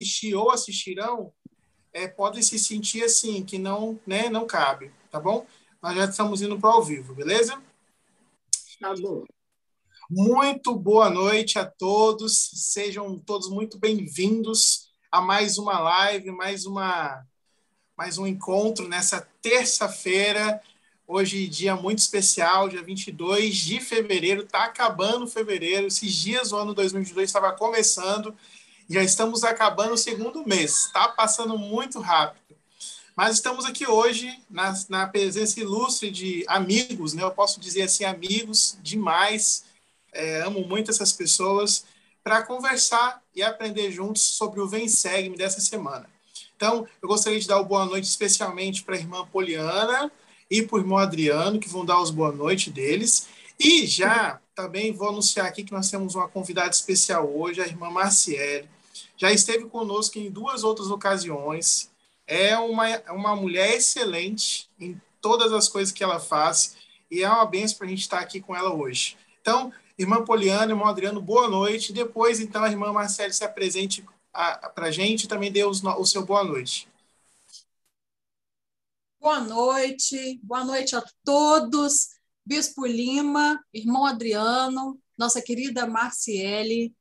assistir ou assistirão é, podem se sentir assim, que não, né, não cabe, tá bom? Nós já estamos indo para ao vivo, beleza? Tá bom. Muito boa noite a todos, sejam todos muito bem-vindos a mais uma live, mais uma mais um encontro nessa terça-feira, hoje dia muito especial, dia 22 de fevereiro, tá acabando fevereiro, esses dias o ano 2022 estava começando, já estamos acabando o segundo mês, está passando muito rápido. Mas estamos aqui hoje na, na, presença ilustre de amigos, né? Eu posso dizer assim, amigos demais. É, amo muito essas pessoas para conversar e aprender juntos sobre o Vem Segue-me dessa semana. Então, eu gostaria de dar o boa noite especialmente para a irmã Poliana e para o irmão Adriano, que vão dar os boa noite deles. E já também vou anunciar aqui que nós temos uma convidada especial hoje, a irmã Marciele já esteve conosco em duas outras ocasiões. É uma, uma mulher excelente em todas as coisas que ela faz e é uma benção para a gente estar aqui com ela hoje. Então, irmã Poliana, irmão Adriano, boa noite. Depois, então, a irmã Marcele se apresente para a gente e também dê os, o seu boa noite. Boa noite, boa noite a todos. Bispo Lima, irmão Adriano, nossa querida Marciele,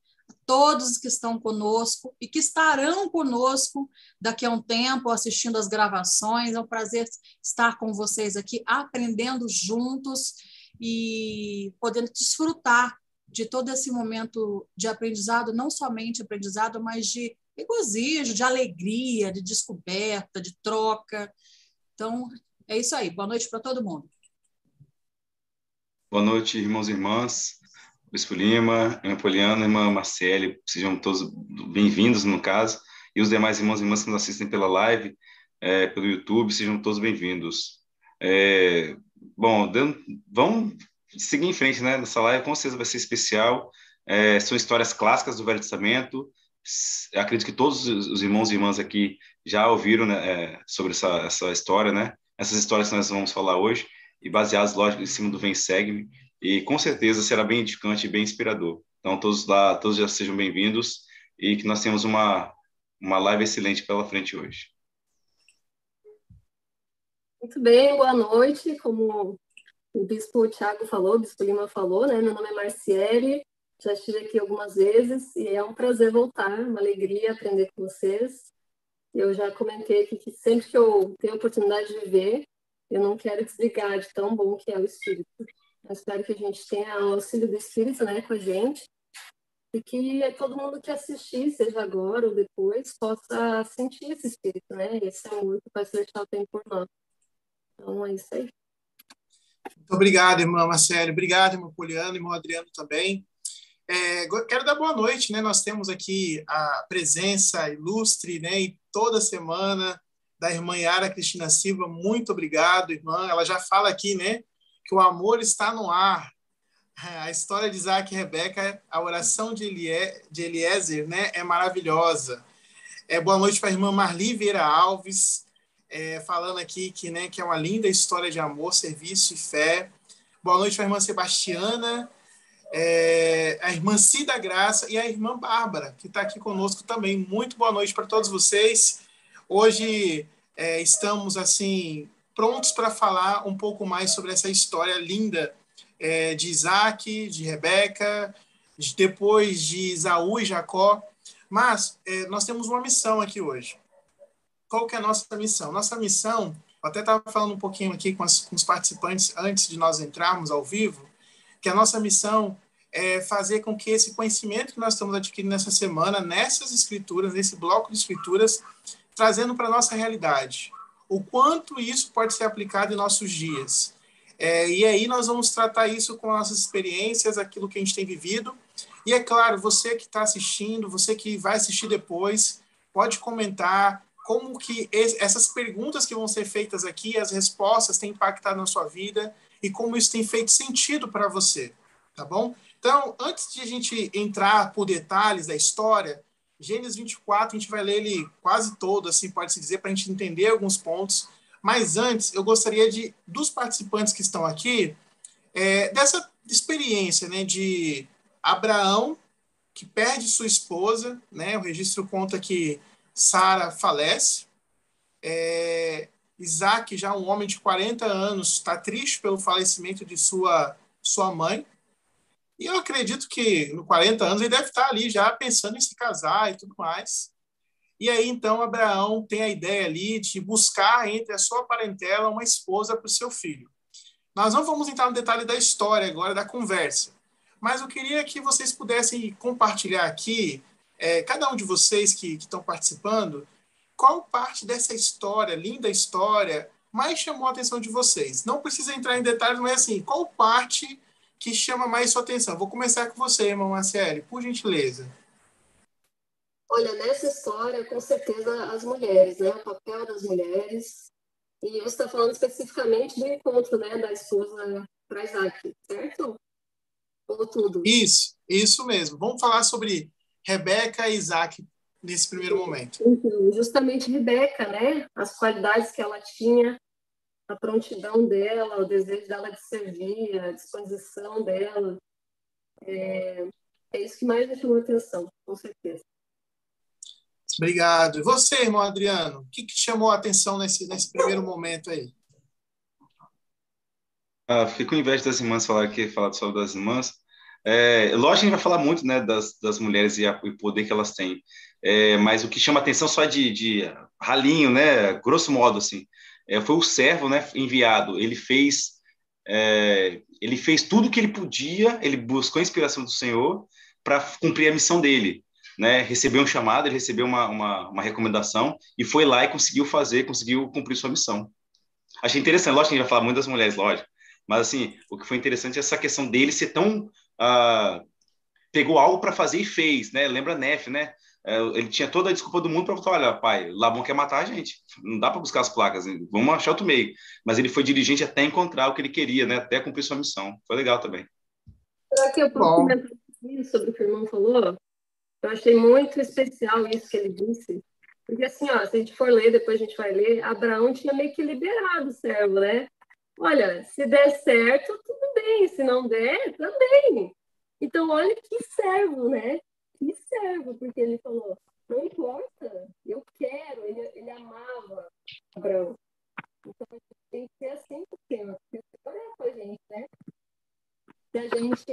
todos que estão conosco e que estarão conosco daqui a um tempo assistindo as gravações. É um prazer estar com vocês aqui, aprendendo juntos e podendo desfrutar de todo esse momento de aprendizado, não somente aprendizado, mas de regozijo, de alegria, de descoberta, de troca. Então, é isso aí. Boa noite para todo mundo. Boa noite, irmãos e irmãs. Bispo Lima, irmã Poliana, irmã Marcele, sejam todos bem-vindos, no caso, e os demais irmãos e irmãs que nos assistem pela live, é, pelo YouTube, sejam todos bem-vindos. É, bom, vamos seguir em frente, né, nessa live, com certeza vai ser especial, é, são histórias clássicas do Velho Testamento, acredito que todos os irmãos e irmãs aqui já ouviram né, é, sobre essa, essa história, né, essas histórias que nós vamos falar hoje, e baseadas, lógico, em cima do Vem Segue-me, e com certeza será bem edificante e bem inspirador. Então, todos lá, todos já sejam bem-vindos e que nós tenhamos uma, uma live excelente pela frente hoje. Muito bem, boa noite. Como o bispo Tiago falou, o bispo Lima falou, né? Meu nome é Marciele, já estive aqui algumas vezes e é um prazer voltar, uma alegria aprender com vocês. Eu já comentei aqui que sempre que eu tenho a oportunidade de ver, eu não quero desligar de tão bom que é o Espírito. Eu espero que a gente tenha o auxílio do Espírito né, com a gente e que todo mundo que assistir, seja agora ou depois, possa sentir esse Espírito, né? Esse amor que vai celestial tem por nós. Então, é isso aí. Muito obrigado, irmã Marcelo. Obrigado, irmão Poliano, irmão Adriano também. É, quero dar boa noite, né? Nós temos aqui a presença ilustre, né? E toda semana da irmã Yara Cristina Silva. Muito obrigado, irmã. Ela já fala aqui, né? Que o amor está no ar. A história de Isaac e Rebeca, a oração de, Elie, de Eliezer, né, é maravilhosa. É, boa noite para a irmã Marli Vieira Alves, é, falando aqui que, né, que é uma linda história de amor, serviço e fé. Boa noite para a irmã Sebastiana, é, a irmã Cida Graça e a irmã Bárbara, que está aqui conosco também. Muito boa noite para todos vocês. Hoje é, estamos assim prontos para falar um pouco mais sobre essa história linda é, de Isaac, de Rebeca, de, depois de Isaú e Jacó. Mas é, nós temos uma missão aqui hoje. Qual que é a nossa missão? Nossa missão, eu até estava falando um pouquinho aqui com, as, com os participantes antes de nós entrarmos ao vivo, que a nossa missão é fazer com que esse conhecimento que nós estamos adquirindo nessa semana, nessas escrituras, nesse bloco de escrituras, trazendo para a nossa realidade o quanto isso pode ser aplicado em nossos dias. É, e aí nós vamos tratar isso com nossas experiências, aquilo que a gente tem vivido. E é claro, você que está assistindo, você que vai assistir depois, pode comentar como que essas perguntas que vão ser feitas aqui, as respostas têm impactado na sua vida e como isso tem feito sentido para você, tá bom? Então, antes de a gente entrar por detalhes da história, Gênesis 24, a gente vai ler ele quase todo, assim, pode-se dizer, para a gente entender alguns pontos. Mas antes, eu gostaria de, dos participantes que estão aqui, é, dessa experiência, né, de Abraão, que perde sua esposa, né, o registro conta que Sara falece. É, Isaac, já um homem de 40 anos, está triste pelo falecimento de sua, sua mãe. E eu acredito que, no 40 anos, ele deve estar ali já pensando em se casar e tudo mais. E aí, então, Abraão tem a ideia ali de buscar entre a sua parentela uma esposa para o seu filho. Nós não vamos entrar no detalhe da história agora, da conversa, mas eu queria que vocês pudessem compartilhar aqui, é, cada um de vocês que, estão participando, qual parte dessa história, linda história, mais chamou a atenção de vocês? Não precisa entrar em detalhes, mas assim, qual parte que chama mais sua atenção? Vou começar com você, irmão Marcele, por gentileza. Olha, nessa história, com certeza, as mulheres, né? O papel das mulheres. E você está falando especificamente do encontro, né, da esposa para Isaac, certo? Ou tudo? Isso, isso mesmo. Vamos falar sobre Rebeca e Isaac nesse primeiro momento. Então, justamente Rebeca, né? As qualidades que ela tinha, a prontidão dela, o desejo dela de servir, a disposição dela. É, é isso que mais me chamou a atenção, com certeza. Obrigado. E você, irmão Adriano, o que, que chamou a atenção nesse, nesse primeiro momento aí? Ah, fico com inveja das irmãs falar aqui, falar sobre das irmãs. É, lógico que a gente vai falar muito né, das, das mulheres e, a, o poder que elas têm, é, mas o que chama atenção só de, de ralinho, né, grosso modo, assim, é, foi o servo né, enviado. Ele fez, é, ele fez tudo o que ele podia, ele buscou a inspiração do Senhor para cumprir a missão dele né, recebeu um chamado, ele recebeu uma, uma, uma, recomendação e foi lá e conseguiu fazer, conseguiu cumprir sua missão. Achei interessante, lógico que a gente vai falar muito das mulheres, lógico, mas assim, o que foi interessante é essa questão dele ser tão... Uh, pegou algo para fazer e fez, né? Lembra Nef, né? É, ele tinha toda a desculpa do mundo para falar, olha, pai, Labão quer matar a gente, não dá para buscar as placas, vamos achar outro meio. Mas ele foi dirigente até encontrar o que ele queria, né? Até cumprir sua missão. Foi legal também. Será que eu posso comentar sobre o que o irmão falou? Eu achei muito especial isso que ele disse. Porque assim, ó, se a gente for ler, depois a gente vai ler, Abraão tinha meio que liberado o servo, né? Olha, se der certo, tudo bem, se não der, também. Então, olha que servo, né? Que servo, porque ele falou, não importa, eu quero, ele, ele amava Abraão. Então, a gente tem que ser assim o Senhor, porque o Senhor é com a gente, né? Se a gente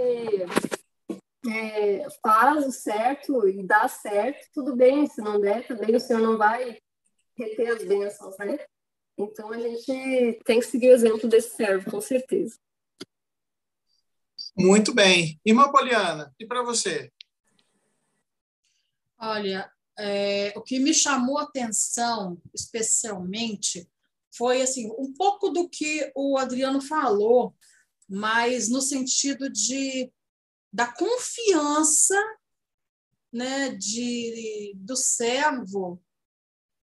é, faz o certo e dá certo, tudo bem. Se não der, também o Senhor não vai reter as bênçãos, né? Então a gente tem que seguir o exemplo desse servo, com certeza. Muito bem. Irmã Poliana, e para você? Olha, é, o que me chamou atenção, especialmente, foi assim um pouco do que o Adriano falou, mas no sentido de da confiança né, de, do servo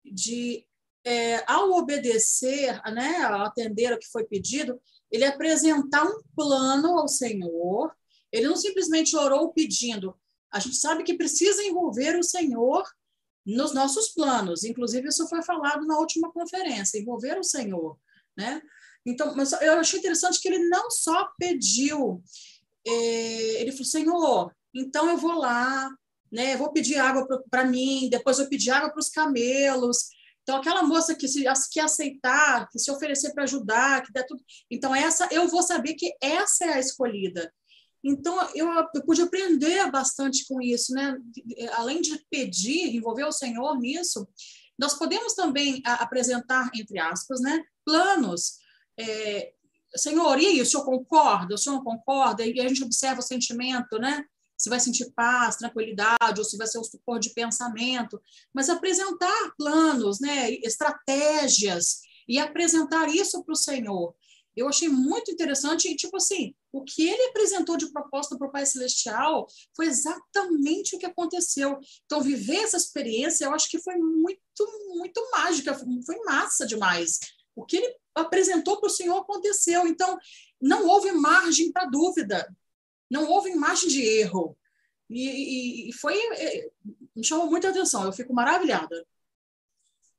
de é, ao obedecer, né, ao atender ao que foi pedido, ele apresentar um plano ao Senhor. Ele não simplesmente orou pedindo. A gente sabe que precisa envolver o Senhor nos nossos planos. Inclusive, isso foi falado na última conferência, envolver o Senhor. Né? Então, mas eu achei interessante que ele não só pediu, é, ele falou, Senhor, então eu vou lá, né, vou pedir água para mim, depois eu pedir água para os camelos. Então, aquela moça que se que aceitar, que se oferecer para ajudar, que der tudo. Então, essa eu vou saber que essa é a escolhida. Então, eu, eu pude aprender bastante com isso, né? Além de pedir, envolver o Senhor nisso, nós podemos também apresentar, entre aspas, né, planos. É, Senhor, e o senhor concorda? O senhor não concorda? E a gente observa o sentimento, né? Se vai sentir paz, tranquilidade, ou se vai ser um suporte de pensamento. Mas apresentar planos, né? estratégias, e apresentar isso para o Senhor. Eu achei muito interessante, e tipo assim, o que ele apresentou de proposta para o Pai Celestial foi exatamente o que aconteceu. Então, viver essa experiência, eu acho que foi muito, muito mágica, foi massa demais. O que ele apresentou para o Senhor aconteceu. Então, não houve margem para dúvida, não houve margem de erro. E, e, foi. É, me chamou muita atenção, eu fico maravilhada.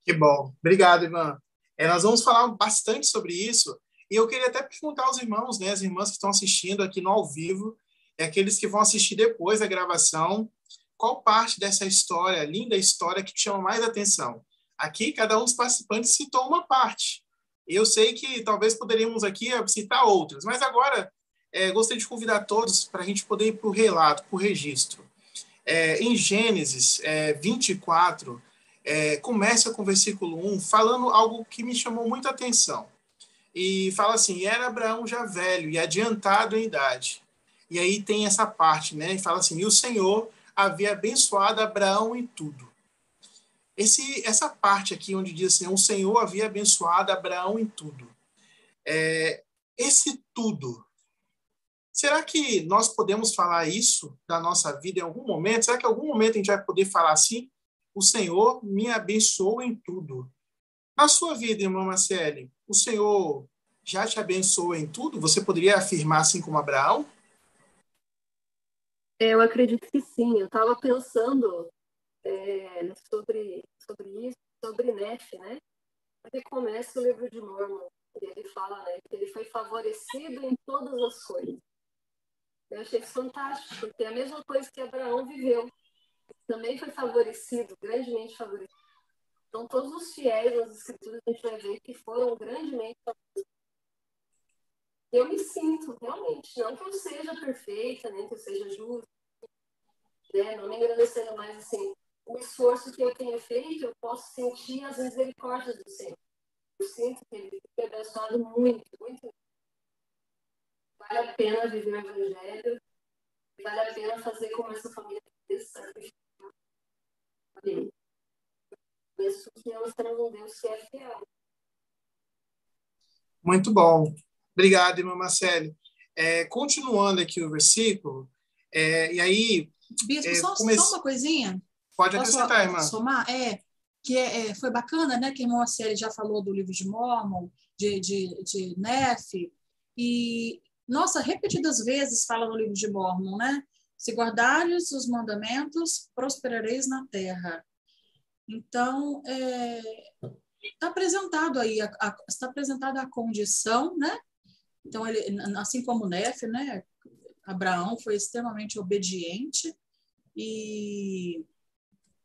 Que bom. Obrigado, Ivan. É, nós vamos falar bastante sobre isso. E eu queria até perguntar aos irmãos, né, as irmãs que estão assistindo aqui no ao vivo, e aqueles que vão assistir depois da gravação, qual parte dessa história, linda história, que te chama mais atenção? Aqui, cada um dos participantes citou uma parte. Eu sei que talvez poderíamos aqui citar outras, mas agora é, gostaria de convidar todos para a gente poder ir para o relato, para o registro. É, em Gênesis é, 24, é, começa com o versículo 1, falando algo que me chamou muita atenção. E fala assim: era Abraão já velho e adiantado em idade. E aí tem essa parte, né? E fala assim: e o Senhor havia abençoado Abraão em tudo. Esse, essa parte aqui, onde diz assim: o Senhor havia abençoado Abraão em tudo. É, esse tudo Será que nós podemos falar isso da nossa vida em algum momento? Será que em algum momento a gente vai poder falar assim? O Senhor me abençoou em tudo. Na sua vida, irmã Marcele, o Senhor já te abençoou em tudo? Você poderia afirmar assim como Abraão? Eu acredito que sim. Eu estava pensando é, sobre, sobre isso, sobre Nefe, né? Ele começa o livro de Mormon. E ele fala né, que ele foi favorecido em todas as coisas. Eu achei isso fantástico, porque é a mesma coisa que Abraão viveu. Também foi favorecido, grandemente favorecido. Então, todos os fiéis das escrituras a gente vai ver que foram grandemente. Eu me sinto, realmente, não que eu seja perfeita, nem que eu seja justa, né? não me engrandecendo mais assim. O esforço que eu tenho feito, eu posso sentir as misericórdias do Senhor. Eu sinto que ele tem abençoado muito, muito vale a pena viver o evangelho, vale a pena fazer como essa família fez, Amém. Isso que nós temos um Deus que é fiel. Muito bom. Obrigado, irmã Marcele. É, continuando aqui o versículo, é, e aí. Bispo, é, só, comece... só, uma coisinha. Pode acrescentar, irmã. Somar? É, que é, é, foi bacana, né? Que a irmã Marcele já falou do livro de Mormon, de, de, de Nefe, e nossa, repetidas vezes fala no livro de Mormon, né? Se guardares os mandamentos, prosperareis na terra. Então, é, está apresentado aí, está apresentada a condição, né? Então, ele, assim como Nefe, né? Abraão foi extremamente obediente e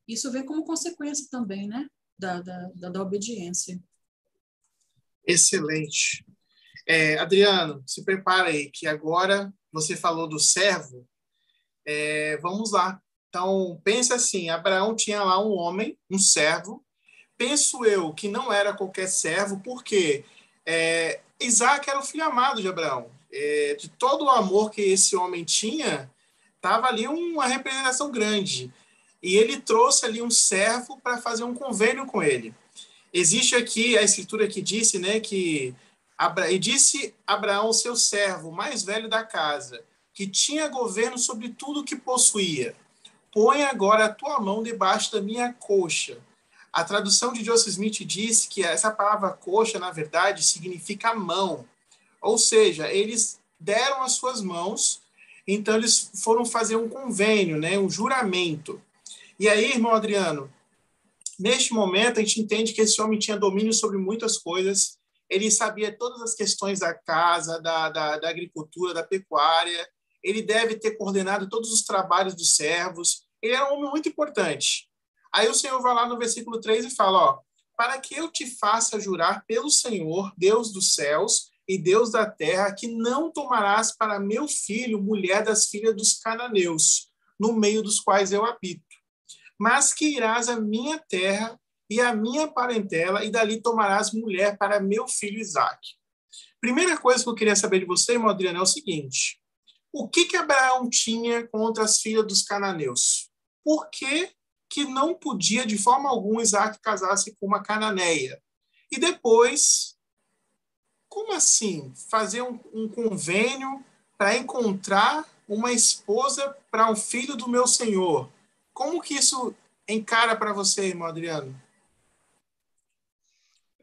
isso vem como consequência também, né? Da, da, da, da obediência. Excelente. É, Adriano, se prepara aí, que agora você falou do servo. É, vamos lá. Então, pensa assim: Abraão tinha lá um homem, um servo. Penso eu que não era qualquer servo, porque é, Isaac era o filho amado de Abraão. É, de todo o amor que esse homem tinha, estava ali uma representação grande. E ele trouxe ali um servo para fazer um convênio com ele. Existe aqui a escritura que disse né, que e disse Abraão, seu servo, mais velho da casa, que tinha governo sobre tudo que possuía: Põe agora a tua mão debaixo da minha coxa. A tradução de Joseph Smith diz que essa palavra coxa, na verdade, significa mão. Ou seja, eles deram as suas mãos, então eles foram fazer um convênio, né, um juramento. E aí, irmão Adriano, neste momento a gente entende que esse homem tinha domínio sobre muitas coisas, ele sabia todas as questões da casa, da, da, da agricultura, da pecuária, ele deve ter coordenado todos os trabalhos dos servos, ele era um homem muito importante. Aí o Senhor vai lá no versículo 3 e fala, ó, para que eu te faça jurar pelo Senhor, Deus dos céus e Deus da terra, que não tomarás para meu filho mulher das filhas dos cananeus, no meio dos quais eu habito, mas que irás à minha terra e a minha parentela, e dali tomarás mulher para meu filho Isaac. Primeira coisa que eu queria saber de você, irmão Adriano, é o seguinte: o que, que Abraão tinha contra as filhas dos cananeus? Por que, que não podia, de forma alguma, Isaac casar-se com uma cananeia? E depois, como assim? Fazer um, um convênio para encontrar uma esposa para um filho do meu senhor? Como que isso encara para você, irmão Adriano?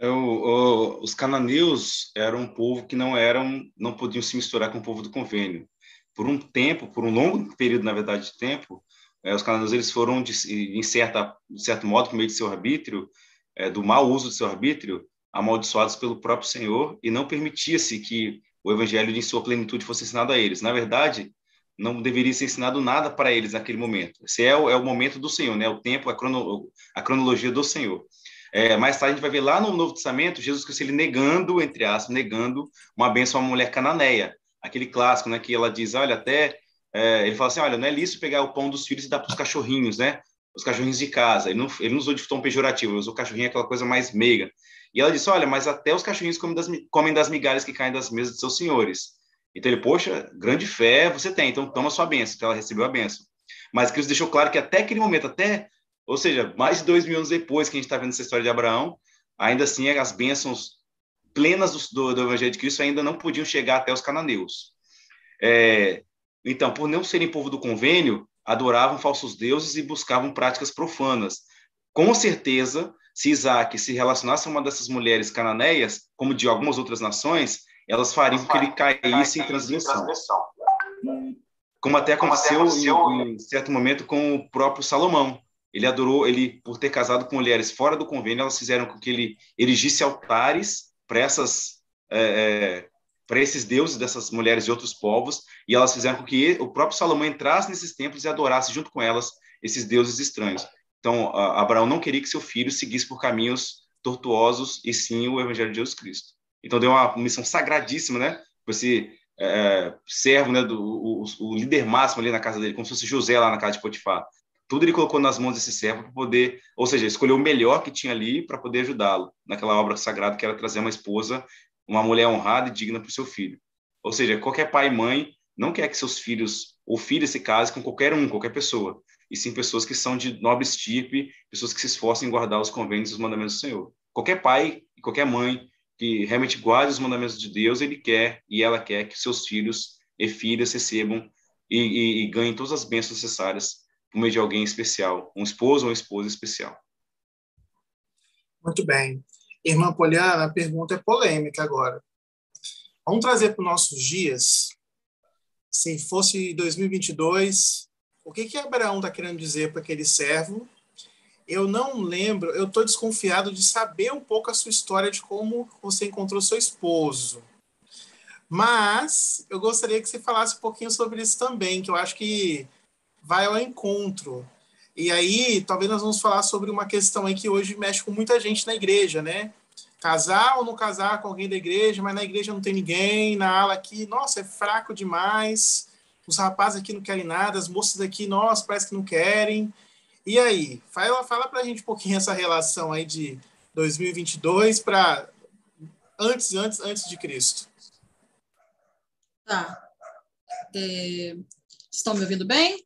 O, o, os cananeus eram um povo que não eram, não podiam se misturar com o povo do convênio. Por um tempo, por um longo período, na verdade, de tempo, é, os cananeus eles foram, de, em certa, de certo modo, por meio de seu arbítrio, é, do mau uso de seu arbítrio, amaldiçoados pelo próprio Senhor, e não permitia-se que o evangelho em sua plenitude fosse ensinado a eles. Na verdade, não deveria ser ensinado nada para eles naquele momento. Esse é o, é o momento do Senhor, né? O tempo, a, crono, a cronologia do Senhor. É, mais tarde a gente vai ver lá no Novo Testamento Jesus Cristo ele negando, entre aspas, negando uma bênção a uma mulher cananeia. Aquele clássico, né? Que ela diz, olha, até... É, ele fala assim, olha, não é lícito pegar o pão dos filhos e dar para os cachorrinhos, né? Os cachorrinhos de casa. Ele não, ele não usou de tom pejorativo, ele usou cachorrinho aquela coisa mais meiga. E ela disse, olha, mas até os cachorrinhos comem das, comem das migalhas que caem das mesas de seus senhores. Então ele, poxa, grande fé você tem, então toma sua bênção. Então ela recebeu a bênção. Mas Cristo deixou claro que até aquele momento, até, ou seja, mais de dois mil anos depois que a gente está vendo essa história de Abraão, ainda assim as bênçãos plenas do, do, Evangelho de Cristo ainda não podiam chegar até os cananeus. É, então, por não serem povo do convênio, adoravam falsos deuses e buscavam práticas profanas. Com certeza, se Isaac se relacionasse a uma dessas mulheres cananeias, como de algumas outras nações, elas fariam com que ele caísse em transgressão. Como até aconteceu, em, em certo momento com o próprio Salomão. Ele adorou, ele por ter casado com mulheres fora do convênio, elas fizeram com que ele erigisse altares para essas é, é, para esses deuses dessas mulheres de outros povos, e elas fizeram com que o próprio Salomão entrasse nesses templos e adorasse junto com elas esses deuses estranhos. Então, Abraão não queria que seu filho seguisse por caminhos tortuosos, e sim o evangelho de Jesus Cristo. Então deu uma missão sagradíssima, né? Esse é, servo, né, do o, o, líder máximo ali na casa dele, como se fosse José lá na casa de Potifar. Tudo ele colocou nas mãos desse servo para poder, ou seja, escolheu o melhor que tinha ali para poder ajudá-lo naquela obra sagrada que era trazer uma esposa, uma mulher honrada e digna para o seu filho. Ou seja, qualquer pai e mãe não quer que seus filhos ou filhas se casem com qualquer um, qualquer pessoa, e sim pessoas que são de nobre estirpe, pessoas que se esforçam em guardar os convênios e os mandamentos do Senhor. Qualquer pai e qualquer mãe que realmente guarde os mandamentos de Deus, ele quer e ela quer que seus filhos e filhas recebam e, e, e ganhem todas as bênçãos necessárias por meio de alguém especial, um esposo ou uma esposa especial. Muito bem. Irmã Poliana, a pergunta é polêmica agora. Vamos trazer para os nossos dias. Se fosse 2022, o que que Abraão está querendo dizer para aquele servo eu não lembro, eu estou desconfiado de saber um pouco a sua história de como você encontrou seu esposo. Mas eu gostaria que você falasse um pouquinho sobre isso também, que eu acho que vai ao encontro. E aí, talvez nós vamos falar sobre uma questão aí que hoje mexe com muita gente na igreja, né? Casar ou não casar com alguém da igreja, mas na igreja não tem ninguém, na ala aqui, nossa, é fraco demais. Os rapazes aqui não querem nada, as moças aqui, nossa, parece que não querem. E aí, fala, fala para a gente um pouquinho essa relação aí de 2022 para antes, antes, antes de Cristo. Tá. É, estão me ouvindo bem?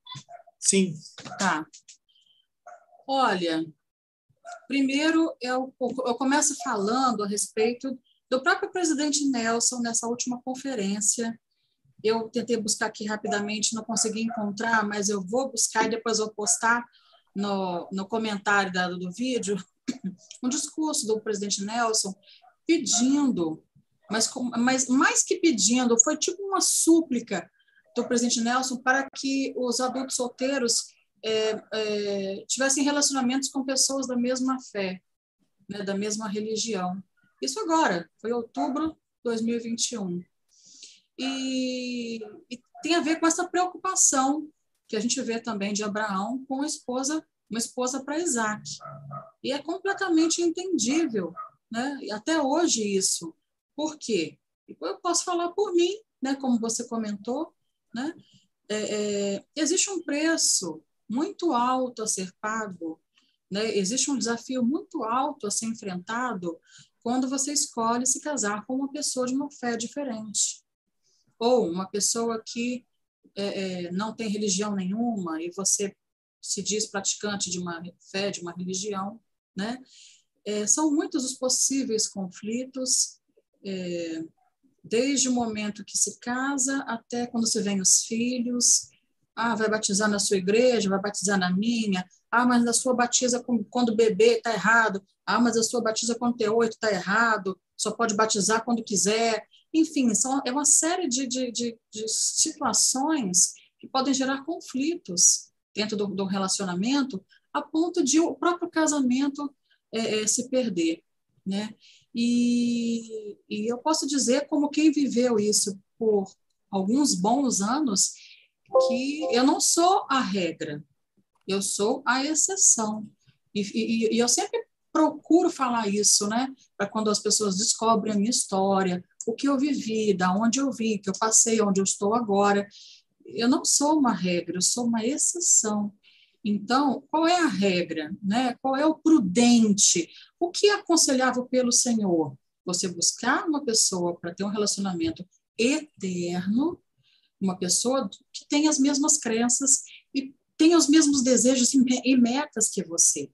Sim. Tá. Olha, primeiro eu, eu começo falando a respeito do próprio presidente Nelson nessa última conferência. Eu tentei buscar aqui rapidamente, não consegui encontrar, mas eu vou buscar e depois vou postar no, no comentário dado do vídeo um discurso do presidente Nelson pedindo, mas, mas mais que pedindo, foi tipo uma súplica do presidente Nelson para que os adultos solteiros é, é, tivessem relacionamentos com pessoas da mesma fé, né, da mesma religião. Isso agora, foi outubro de 2021. E, e tem a ver com essa preocupação que a gente vê também de Abraão com a esposa, uma esposa para Isaac. E é completamente entendível, né? até hoje isso. Por quê? Eu posso falar por mim, né? como você comentou, né? É, é, existe um preço muito alto a ser pago, né? existe um desafio muito alto a ser enfrentado quando você escolhe se casar com uma pessoa de uma fé diferente. Ou uma pessoa que é, é, não tem religião nenhuma e você se diz praticante de uma fé, de uma religião, né? É, são muitos os possíveis conflitos, é, desde o momento que se casa até quando se vem os filhos. Ah, vai batizar na sua igreja, vai batizar na minha. Ah, mas a sua batiza quando bebê está errado. Ah, mas a sua batiza quando tem oito está errado. Só pode batizar quando quiser. Enfim, são, é uma série de, de, de, de situações que podem gerar conflitos dentro do, do relacionamento, a ponto de o próprio casamento é, é, se perder. Né? E, e eu posso dizer, como quem viveu isso por alguns bons anos, que eu não sou a regra, eu sou a exceção. E, e, e eu sempre procuro falar isso, né? Para quando as pessoas descobrem a minha história, o que eu vivi, da onde eu vim, que eu passei, onde eu estou agora. Eu não sou uma regra, eu sou uma exceção. Então, qual é a regra? Né? Qual é o prudente? O que é aconselhável pelo Senhor? Você buscar uma pessoa para ter um relacionamento eterno, uma pessoa que tem as mesmas crenças e tem os mesmos desejos e metas que você,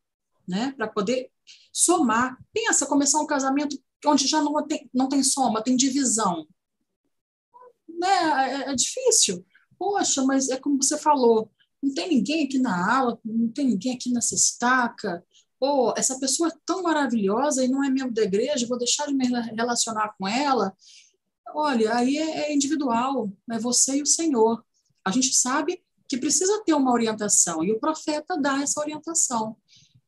né? Para poder somar. Pensa, começar um casamento onde já não tem, não tem soma, tem divisão. Né? É, é difícil. Poxa, mas é como você falou, não tem ninguém aqui na aula, não tem ninguém aqui nessa estaca. Pô, essa pessoa é tão maravilhosa e não é membro da igreja, vou deixar de me relacionar com ela. Olha, aí é, é individual, é você e o Senhor. A gente sabe que precisa ter uma orientação e o profeta dá essa orientação,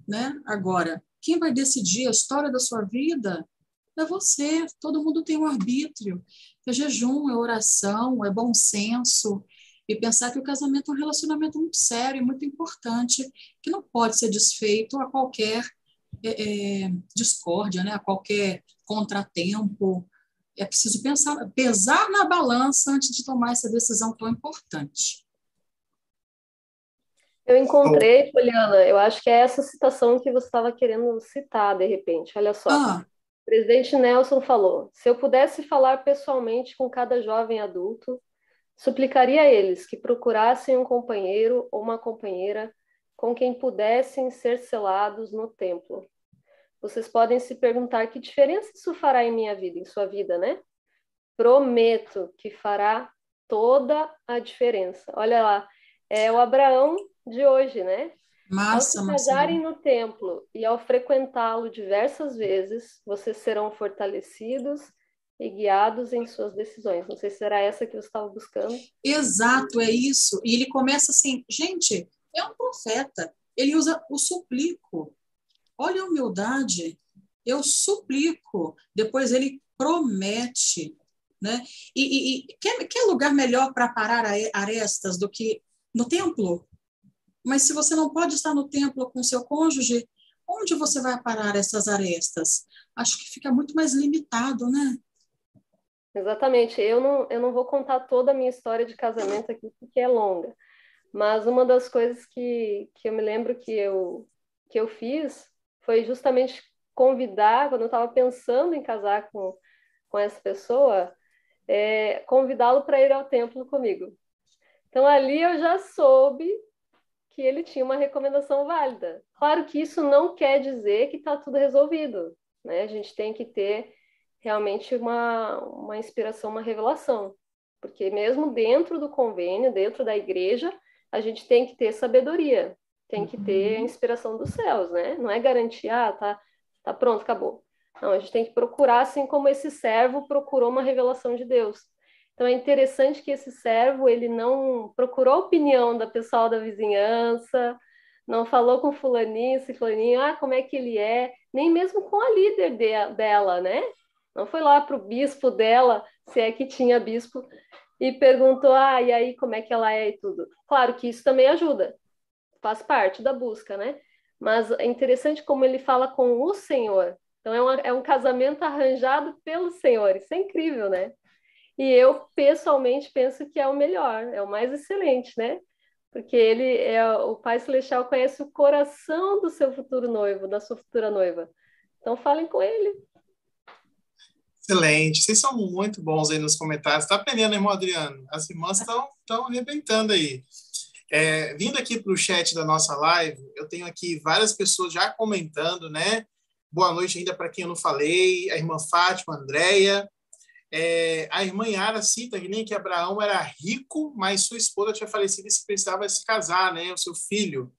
né? Agora, quem vai decidir a história da sua vida é você. Todo mundo tem um arbítrio. É jejum, é oração, é bom senso. E pensar que o casamento é um relacionamento muito sério e muito importante, que não pode ser desfeito a qualquer é, é, discórdia, né? a qualquer contratempo. É preciso pensar, pesar na balança antes de tomar essa decisão tão importante. Eu encontrei, Poliana, eu acho que é essa citação que você estava querendo citar, de repente. Olha só. Ah. O presidente Nelson falou: se eu pudesse falar pessoalmente com cada jovem adulto, suplicaria a eles que procurassem um companheiro ou uma companheira com quem pudessem ser selados no templo. Vocês podem se perguntar que diferença isso fará em minha vida, em sua vida, né? Prometo que fará toda a diferença. Olha lá, é o Abraão de hoje, né? Massa, ao se casarem no templo e ao frequentá-lo diversas vezes, vocês serão fortalecidos e guiados em suas decisões. Não sei se era essa que você estava buscando. Exato, é isso. E ele começa assim, gente, é um profeta. Ele usa o suplico. Olha a humildade. Eu suplico. Depois ele promete. Né? E, e, e quer, quer lugar melhor para parar arestas do que no templo? Mas se você não pode estar no templo com seu cônjuge, onde você vai parar essas arestas? Acho que fica muito mais limitado, né? Exatamente. Eu não, eu não vou contar toda a minha história de casamento aqui, porque é longa. Mas uma das coisas que, que eu me lembro que eu, que eu fiz foi justamente convidar, quando eu estava pensando em casar com, com essa pessoa, é, convidá-lo para ir ao templo comigo. Então ali eu já soube que ele tinha uma recomendação válida. Claro que isso não quer dizer que está tudo resolvido, né? A gente tem que ter realmente uma, uma inspiração, uma revelação, porque mesmo dentro do convênio, dentro da igreja, a gente tem que ter sabedoria, tem que ter a uhum. inspiração dos céus, né? Não é garantir, ah, tá, tá pronto, acabou. Não, a gente tem que procurar, assim como esse servo procurou uma revelação de Deus. Então é interessante que esse servo ele não procurou a opinião da pessoal da vizinhança, não falou com fulaninho, se fulaninho, ah, como é que ele é, nem mesmo com a líder de, dela, né? Não foi lá para o bispo dela, se é que tinha bispo, e perguntou, ah, e aí como é que ela é e tudo. Claro que isso também ajuda, faz parte da busca, né? Mas é interessante como ele fala com o Senhor. Então é, uma, é um casamento arranjado pelo Senhor. Isso é incrível, né? E eu, pessoalmente, penso que é o melhor, é o mais excelente, né? Porque ele é o Pai Celestial conhece o coração do seu futuro noivo, da sua futura noiva. Então falem com ele. Excelente, vocês são muito bons aí nos comentários. Está aprendendo, irmão Adriano? As irmãs estão arrebentando aí. É, vindo aqui para o chat da nossa live, eu tenho aqui várias pessoas já comentando, né? Boa noite ainda para quem eu não falei, a irmã Fátima, a Andréia, é, a irmã Yara cita que nem que Abraão era rico, mas sua esposa tinha falecido e precisava se casar, né? O seu filho.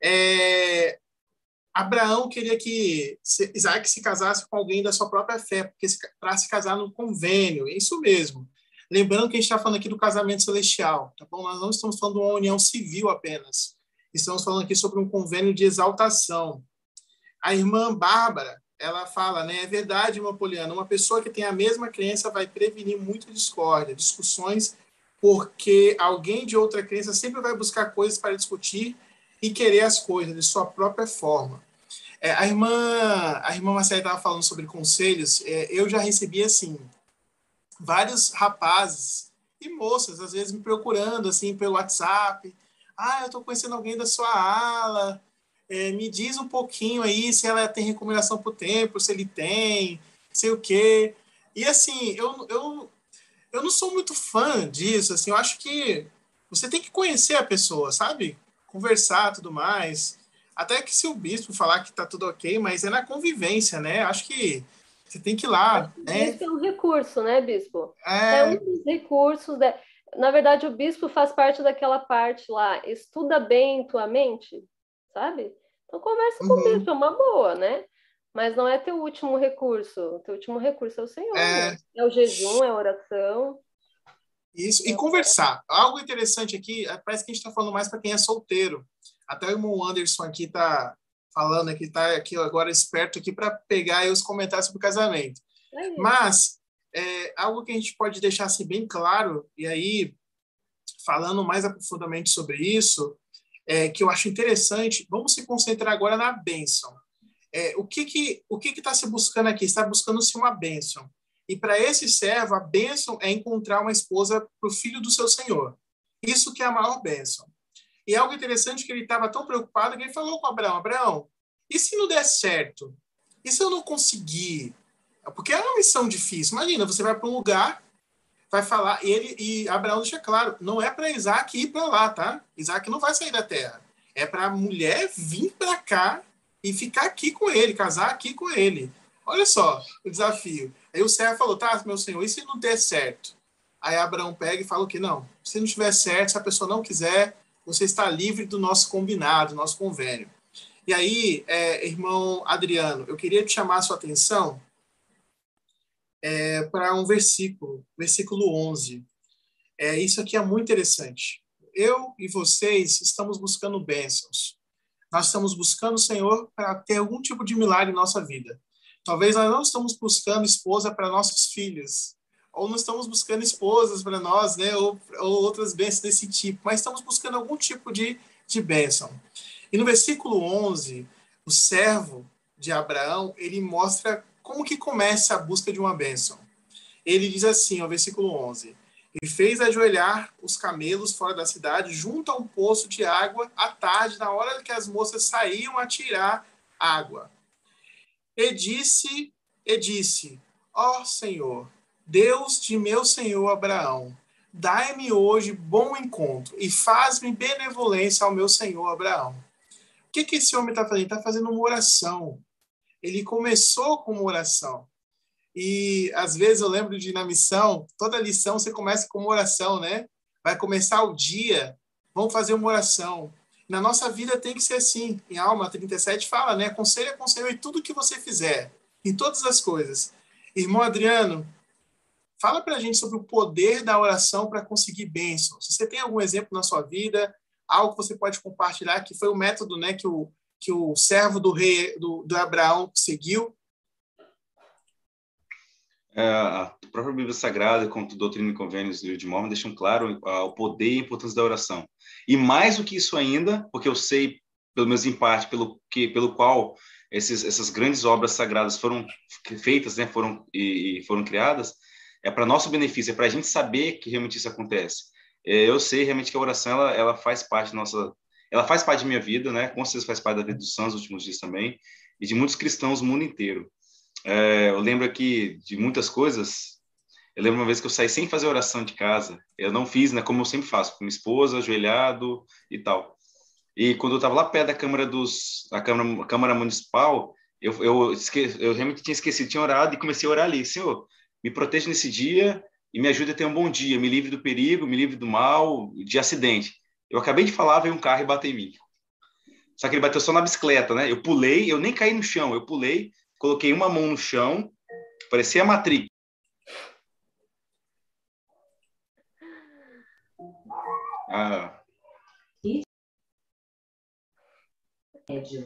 É, Abraão queria que Isaac se casasse com alguém da sua própria fé, porque para se casar no convênio, é isso mesmo. Lembrando que a gente está falando aqui do casamento celestial, tá bom? Nós não estamos falando de uma união civil apenas. Estamos falando aqui sobre um convênio de exaltação. A irmã Bárbara, ela fala, né? É verdade, uma poliana. Uma pessoa que tem a mesma crença vai prevenir muito discórdia, discussões porque alguém de outra crença sempre vai buscar coisas para discutir e querer as coisas de sua própria forma. É, a irmã, a irmã Marcela estava falando sobre conselhos. É, eu já recebi assim vários rapazes e moças às vezes me procurando assim pelo WhatsApp. Ah, eu estou conhecendo alguém da sua ala. É, me diz um pouquinho aí se ela tem recomendação para o tempo, se ele tem, sei o quê. E assim, eu, eu, eu não sou muito fã disso. Assim, eu acho que você tem que conhecer a pessoa, sabe? Conversar, tudo mais. Até que se o bispo falar que está tudo ok, mas é na convivência, né? Acho que você tem que ir lá. Né? Isso é um recurso, né, bispo? É, é um dos recursos. Na verdade, o bispo faz parte daquela parte lá, estuda bem tua mente, sabe? Então conversa com uhum. o bispo, é uma boa, né? Mas não é teu último recurso. O teu último recurso é o Senhor. É, né? é o jejum, é a oração. Isso, e conversar. Algo interessante aqui, é, parece que a gente está falando mais para quem é solteiro. Até o irmão Anderson aqui está falando aqui, está aqui agora esperto aqui para pegar os comentários sobre o casamento. É Mas é, algo que a gente pode deixar assim, bem claro, e aí, falando mais aprofundadamente sobre isso, é, que eu acho interessante, vamos se concentrar agora na bênção. É, o que que o que está se buscando aqui? Está buscando-se uma bênção. E para esse servo, a bênção é encontrar uma esposa para o filho do seu senhor. Isso que é a maior bênção. E algo interessante que ele estava tão preocupado que ele falou com Abraão: Abraão, e se não der certo? E se eu não conseguir? Porque é uma missão difícil. Imagina, você vai para um lugar, vai falar, ele e Abraão deixa claro: não é para Isaac ir para lá, tá? Isaac não vai sair da terra. É para a mulher vir para cá e ficar aqui com ele, casar aqui com ele. Olha só o desafio. Aí o servo falou: tá, meu senhor, e se não der certo? Aí Abraão pega e fala que? Não, se não tiver certo, se a pessoa não quiser, você está livre do nosso combinado, do nosso convênio. E aí, é, irmão Adriano, eu queria te chamar a sua atenção é, para um versículo, versículo 11. É, isso aqui é muito interessante. Eu e vocês estamos buscando bênçãos. Nós estamos buscando o Senhor para ter algum tipo de milagre em nossa vida. Talvez nós não estamos buscando esposa para nossos filhos, ou não estamos buscando esposas para nós, né, ou, ou, outras bênçãos desse tipo, mas estamos buscando algum tipo de, de bênção. E no versículo 11, o servo de Abraão, ele mostra como que começa a busca de uma bênção. Ele diz assim, o versículo 11, e fez ajoelhar os camelos fora da cidade, junto a um poço de água, à tarde, na hora que as moças saíam a tirar água. E disse, e disse, ó oh, Senhor, Deus de meu senhor Abraão, dai-me hoje bom encontro e faz-me benevolência ao meu senhor Abraão. O que, que esse homem está fazendo? Está fazendo uma oração. Ele começou com uma oração. E às vezes eu lembro de na missão, toda lição você começa com uma oração, né? Vai começar o dia, vamos fazer uma oração. Na nossa vida tem que ser assim. Em Alma 37 fala, né? Conselho é conselho em tudo que você fizer, em todas as coisas. Irmão Adriano, Fala para a gente sobre o poder da oração para conseguir bênção. Se você tem algum exemplo na sua vida, algo que você pode compartilhar, que foi o método né, que, o, que o servo do rei, do, do Abraão, seguiu. É, a própria Bíblia Sagrada, como Doutrina e Convênios do de Mormon, deixam claro o poder e a importância da oração. E mais do que isso ainda, porque eu sei, pelo menos em parte, pelo, que, pelo qual esses, essas grandes obras sagradas foram feitas, né, foram, e, e foram criadas, é para nosso benefício, é para a gente saber que realmente isso acontece. É, eu sei realmente que a oração ela, ela faz parte nossa, ela faz parte da minha vida, né? Com certeza faz parte da vida dos santos nos últimos dias também e de muitos cristãos no mundo inteiro. É, eu lembro aqui de muitas coisas. Eu lembro uma vez que eu saí sem fazer oração de casa. Eu não fiz, né? Como eu sempre faço, com minha esposa, ajoelhado e tal. E quando eu estava lá perto da Câmara dos, da Câmara, Câmara Municipal, eu, eu, esque, eu realmente tinha esquecido, tinha orado e comecei a orar ali, Senhor, me proteja nesse dia e me ajude a ter um bom dia, me livre do perigo, me livre do mal, de acidente. Eu acabei de falar, veio um carro e bateu em mim. Só que ele bateu só na bicicleta, né? Eu pulei, eu nem caí no chão, eu pulei, coloquei uma mão no chão, parecia a Matrix. Ah.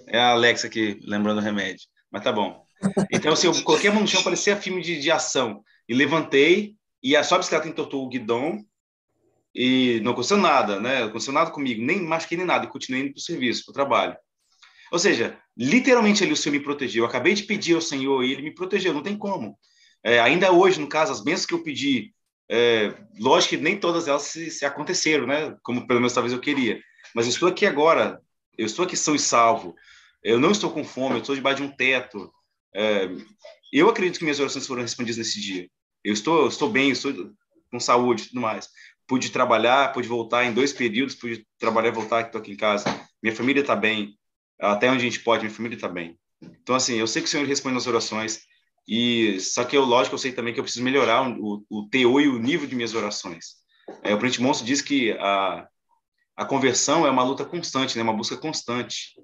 É a Alexa aqui, lembrando o remédio. Mas tá bom. Então, assim, eu coloquei a mão no chão, parecia filme de, de ação. E levantei, e a sua bicicleta entortou o guidão, e não aconteceu nada, né? Não aconteceu nada comigo, nem machuquei nem nada, e continuei indo para o serviço, para o trabalho. Ou seja, literalmente ali o Senhor me protegeu. Eu acabei de pedir ao Senhor e ele me protegeu, não tem como. É, ainda hoje, no caso, as bênçãos que eu pedi, é, lógico que nem todas elas se, se, aconteceram, né? Como pelo menos talvez eu queria. Mas eu estou aqui agora, eu estou aqui são e salvo. Eu não estou com fome, eu estou debaixo de um teto. É, eu acredito que minhas orações foram respondidas nesse dia. Eu estou, estou bem, estou com saúde tudo mais. Pude trabalhar, pude voltar em dois períodos, pude trabalhar e voltar, estou aqui em casa. Minha família está bem, até onde a gente pode, minha família está bem. Então, assim, eu sei que o Senhor responde nas orações, e só que eu, lógico, eu sei também que eu preciso melhorar o, o teor e o nível de minhas orações. É, o Print Monstro diz que a, a conversão é uma luta constante, né? uma busca constante.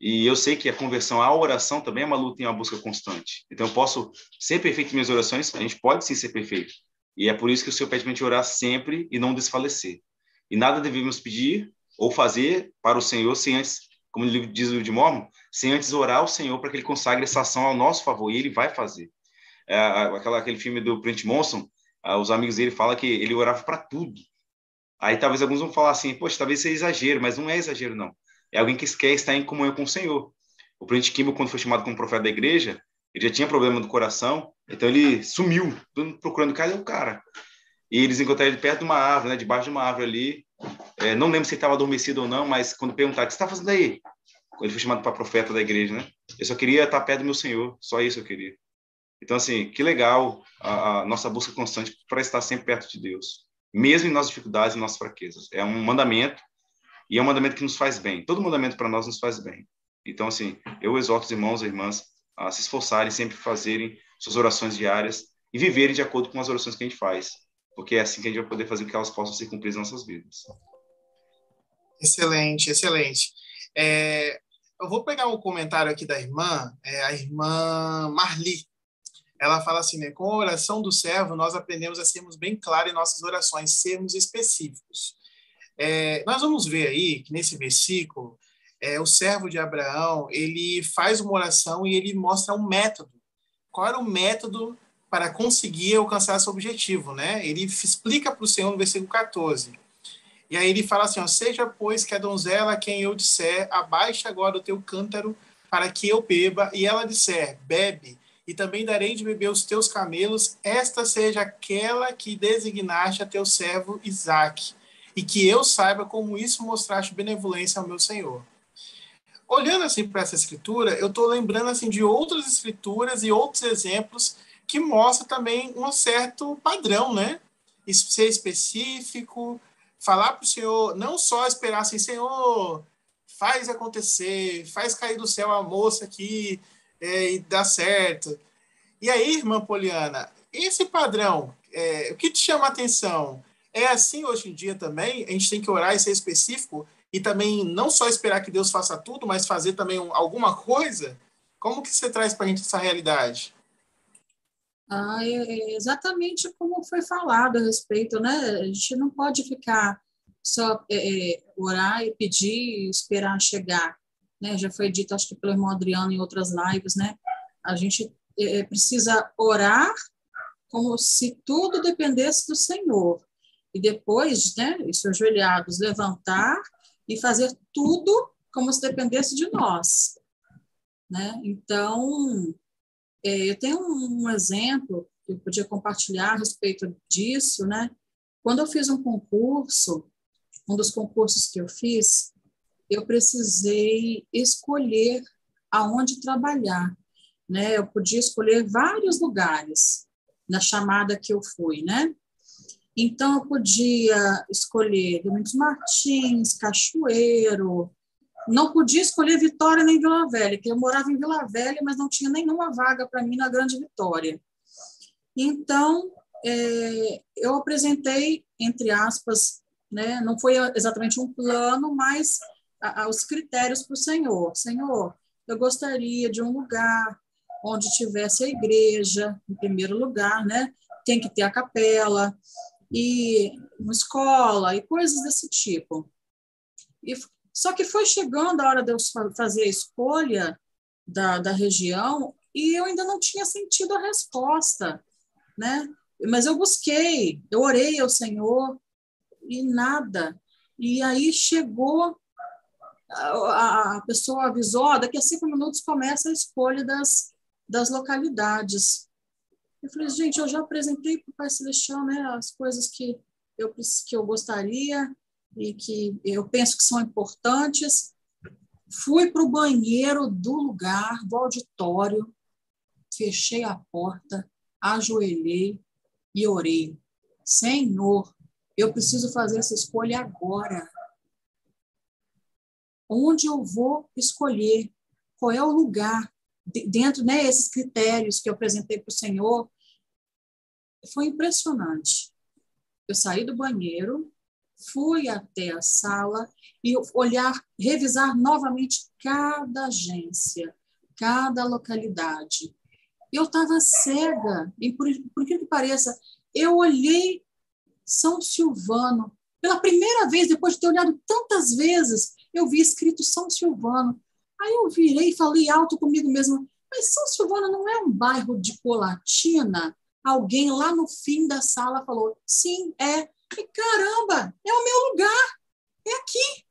E eu sei que a conversão à oração também é uma luta e uma busca constante. Então, eu posso ser perfeito em minhas orações, a gente pode sim ser perfeito. E é por isso que o Senhor pede para a gente orar sempre e não desfalecer. E nada devemos pedir ou fazer para o Senhor sem antes como diz o de Mormon, sem antes orar ao Senhor para que ele consagre essa ação ao nosso favor, e ele vai fazer. É, aquela, aquele filme do Brent Monson, os amigos dele falam que ele orava para tudo. Aí talvez alguns vão falar assim, poxa, talvez seja exagero, mas não é exagero, não. É alguém que quer estar em comunhão com o Senhor. O Brent Kimball, quando foi chamado como profeta da igreja, ele já tinha problema do coração, então ele sumiu, procurando, cadê o cara? E eles encontraram ele perto de uma árvore, né, debaixo de uma árvore ali, é, não lembro se ele estava adormecido ou não, mas quando perguntaram, o que você está fazendo aí? Ele foi chamado para profeta da igreja, né? Eu só queria estar perto do meu Senhor, só isso eu queria. Então, assim, que legal a, a nossa busca constante para estar sempre perto de Deus, mesmo em nossas dificuldades e nossas fraquezas. É um mandamento e é um mandamento que nos faz bem. Todo mandamento para nós nos faz bem. Então, assim, eu exorto os irmãos e irmãs a se esforçarem, sempre fazerem suas orações diárias e viverem de acordo com as orações que a gente faz porque é assim que a gente vai poder fazer com que elas possam ser cumpridas nas nossas vidas. Excelente, excelente. É, eu vou pegar um comentário aqui da irmã, é, a irmã Marli. Ela fala assim, né, com a oração do servo, nós aprendemos a sermos bem claros em nossas orações, sermos específicos. É, nós vamos ver aí que nesse versículo, é, o servo de Abraão, ele faz uma oração e ele mostra um método. Qual era o método para conseguir alcançar esse objetivo, né? Ele explica para o Senhor no versículo 14. E aí ele fala assim, ó, seja, pois, que a donzela quem eu disser, abaixa agora o teu cântaro para que eu beba, e ela disser, bebe, e também darei de beber os teus camelos, esta seja aquela que designaste a teu servo Isaque, e que eu saiba como isso mostraste benevolência ao meu Senhor. Olhando assim para essa escritura, eu estou lembrando assim de outras escrituras e outros exemplos que mostra também um certo padrão, né? Ser específico, falar para o Senhor, não só esperar assim, Senhor, faz acontecer, faz cair do céu a moça aqui é, e dá certo. E aí, irmã Poliana, esse padrão, é, o que te chama a atenção? É assim hoje em dia também? A gente tem que orar e ser específico e também não só esperar que Deus faça tudo, mas fazer também alguma coisa? Como que você traz para a gente essa realidade? Ah, é, é exatamente como foi falado a respeito, né? A gente não pode ficar só é, é, orar e pedir e esperar chegar, né? Já foi dito, acho que pelo irmão Adriano em outras lives, né? A gente é, é, precisa orar como se tudo dependesse do Senhor e depois, né? Isso ajoelhados, levantar e fazer tudo como se dependesse de nós, né? Então eu tenho um, um exemplo que eu podia compartilhar a respeito disso, né? Quando eu fiz um concurso, um dos concursos que eu fiz, eu precisei escolher aonde trabalhar, né? Eu podia escolher vários lugares na chamada que eu fui, né? Então, eu podia escolher Domingos Martins, Cachoeiro, não podia escolher Vitória nem Vila Velha, que eu morava em Vila Velha, mas não tinha nenhuma vaga para mim na Grande Vitória. Então, é, eu apresentei, entre aspas, né, não foi exatamente um plano, mas a, a, os critérios para o Senhor. Senhor, eu gostaria de um lugar onde tivesse a igreja, em primeiro lugar, né? Tem que ter a capela, e uma escola, e coisas desse tipo. E só que foi chegando a hora de eu fazer a escolha da, da região e eu ainda não tinha sentido a resposta, né? Mas eu busquei, eu orei ao Senhor e nada. E aí chegou, a, a pessoa avisou, oh, daqui a cinco minutos começa a escolha das, das localidades. Eu falei, gente, eu já apresentei para o Pai Celestial né, as coisas que eu, que eu gostaria e que eu penso que são importantes. Fui para o banheiro do lugar, do auditório, fechei a porta, ajoelhei e orei. Senhor, eu preciso fazer essa escolha agora. Onde eu vou escolher? Qual é o lugar? Dentro desses né, critérios que eu apresentei para o Senhor, foi impressionante. Eu saí do banheiro, fui até a sala e olhar, revisar novamente cada agência, cada localidade. Eu estava cega, e por, por que pareça, eu olhei São Silvano. Pela primeira vez, depois de ter olhado tantas vezes, eu vi escrito São Silvano. Aí eu virei e falei alto comigo mesmo, mas São Silvano não é um bairro de Colatina? alguém lá no fim da sala falou: sim, é. Caramba, é o meu lugar, é aqui.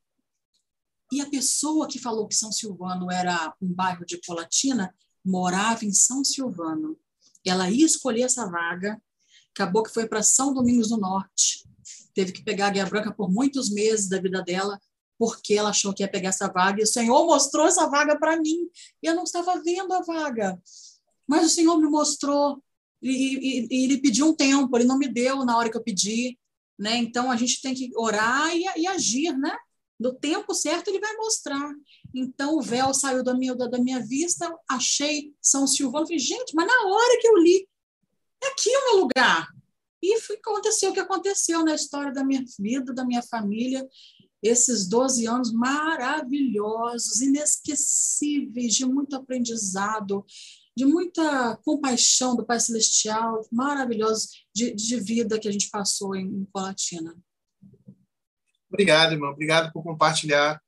E a pessoa que falou que São Silvano era um bairro de Colatina morava em São Silvano. Ela ia escolher essa vaga, acabou que foi para São Domingos do Norte. Teve que pegar a Guia Branca por muitos meses da vida dela, porque ela achou que ia pegar essa vaga. E o Senhor mostrou essa vaga para mim. E eu não estava vendo a vaga. Mas o Senhor me mostrou e, e, e, ele pediu um tempo, ele não me deu na hora que eu pedi, né? Então a gente tem que orar e, e agir, né? No tempo certo ele vai mostrar. Então o véu saiu da minha, da, minha vista, achei São Silvano, falei, gente, mas na hora que eu li, é aqui o meu lugar. E foi, aconteceu o que aconteceu na história da minha vida, da minha família, esses 12 anos maravilhosos, inesquecíveis, de muito aprendizado, de muita compaixão do Pai Celestial, maravilhoso de, de vida que a gente passou em, em Colatina. Obrigado, irmão. Obrigado por compartilhar.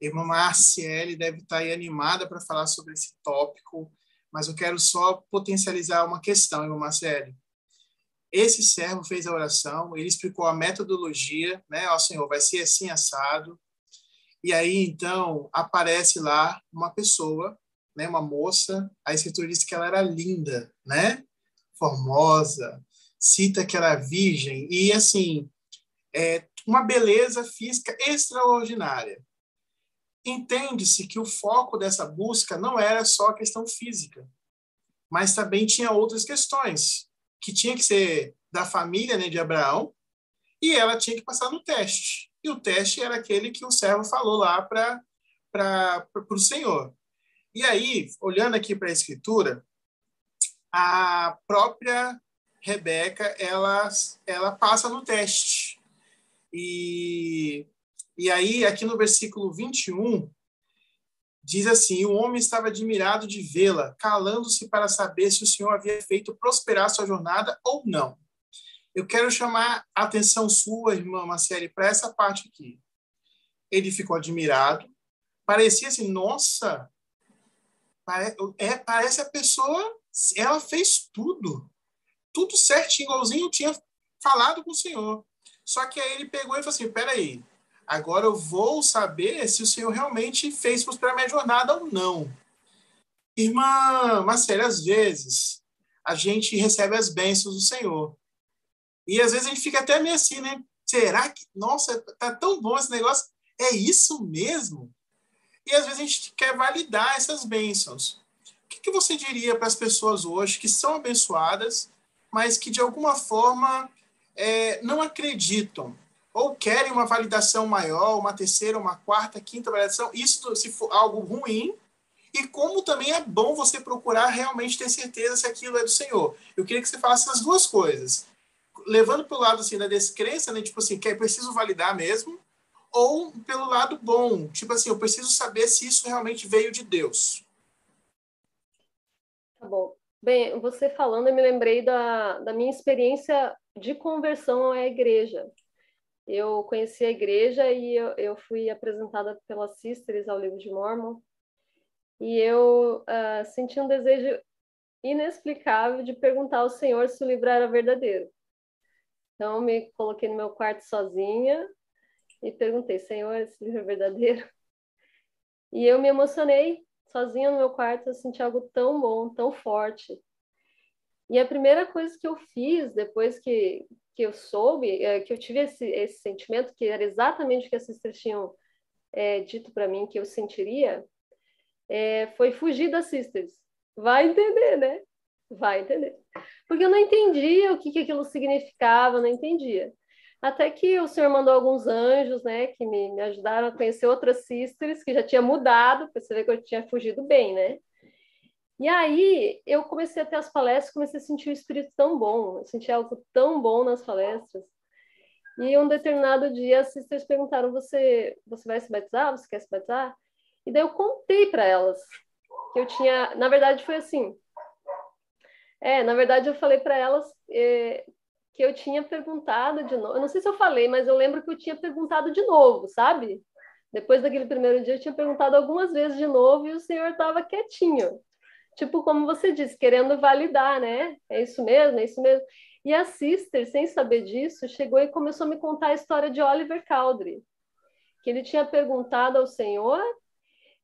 Irmã Marciele deve estar aí animada para falar sobre esse tópico, mas eu quero só potencializar uma questão, irmã Marciele. Esse servo fez a oração, ele explicou a metodologia, né? Ó Senhor, vai ser assim assado. E aí, então, aparece lá uma pessoa né, uma moça, a escritura diz que ela era linda, né? Formosa, cita que era virgem e assim, é, uma beleza física extraordinária. Entende-se que o foco dessa busca não era só a questão física, mas também tinha outras questões que tinha que ser da família né, de Abraão e ela tinha que passar no teste. E o teste era aquele que o servo falou lá para o Senhor. E aí, olhando aqui para a escritura, a própria Rebeca, ela, ela passa no teste. E, e aí, aqui no versículo 21, diz assim: O homem estava admirado de vê-la, calando-se para saber se o Senhor havia feito prosperar sua jornada ou não. Eu quero chamar a atenção sua, irmã Marcele, para essa parte aqui. Ele ficou admirado, parecia assim: nossa, é, parece a pessoa, ela fez tudo. Tudo certinho, igualzinho tinha falado com o Senhor. Só que aí ele pegou e falou assim: peraí, agora eu vou saber se o Senhor realmente fez prosperar minha jornada ou não. Irmã Marcela, às vezes a gente recebe as bênçãos do Senhor. E às vezes a gente fica até meio assim, né? Será que, nossa, tá tão bom esse negócio? É isso mesmo? E às vezes a gente quer validar essas bênçãos. O que, que você diria para as pessoas hoje que são abençoadas, mas que de alguma forma é, não acreditam ou querem uma validação maior, uma terceira, uma quarta, quinta validação, isso se for algo ruim, e como também é bom você procurar realmente ter certeza se aquilo é do Senhor. Eu queria que você falasse as duas coisas. Levando para o lado assim, da descrença, né, tipo assim, que é preciso validar mesmo, ou pelo lado bom, tipo assim, eu preciso saber se isso realmente veio de Deus. Tá bom. Bem, você falando, eu me lembrei da, da minha experiência de conversão à igreja. Eu conheci a igreja e eu, eu fui apresentada pelas sisters ao livro de Mormon. E eu uh, senti um desejo inexplicável de perguntar ao Senhor se o livro era verdadeiro. Então, me coloquei no meu quarto sozinha e perguntei, Senhor, esse livro é verdadeiro? E eu me emocionei sozinha no meu quarto, eu senti algo tão bom, tão forte. E a primeira coisa que eu fiz depois que, que eu soube, é, que eu tive esse, esse sentimento, que era exatamente o que as sisters tinham é, dito para mim que eu sentiria, é, foi fugir das sisters. Vai entender, né? Vai entender. Porque eu não entendia o que, que aquilo significava, não entendia. Até que o Senhor mandou alguns anjos, né, que me, me ajudaram a conhecer outras sisters que já tinha mudado, para você ver que eu tinha fugido bem, né? E aí eu comecei a ter as palestras, comecei a sentir o espírito tão bom, eu senti algo tão bom nas palestras. E um determinado dia as sisters perguntaram: "Você você vai se batizar? Você quer se batizar?" E daí eu contei para elas que eu tinha, na verdade foi assim. É, na verdade eu falei para elas é, que eu tinha perguntado de novo. Eu não sei se eu falei, mas eu lembro que eu tinha perguntado de novo, sabe? Depois daquele primeiro dia, eu tinha perguntado algumas vezes de novo e o senhor estava quietinho. Tipo, como você disse, querendo validar, né? É isso mesmo, é isso mesmo. E a Sister, sem saber disso, chegou e começou a me contar a história de Oliver Cowdery, que ele tinha perguntado ao Senhor,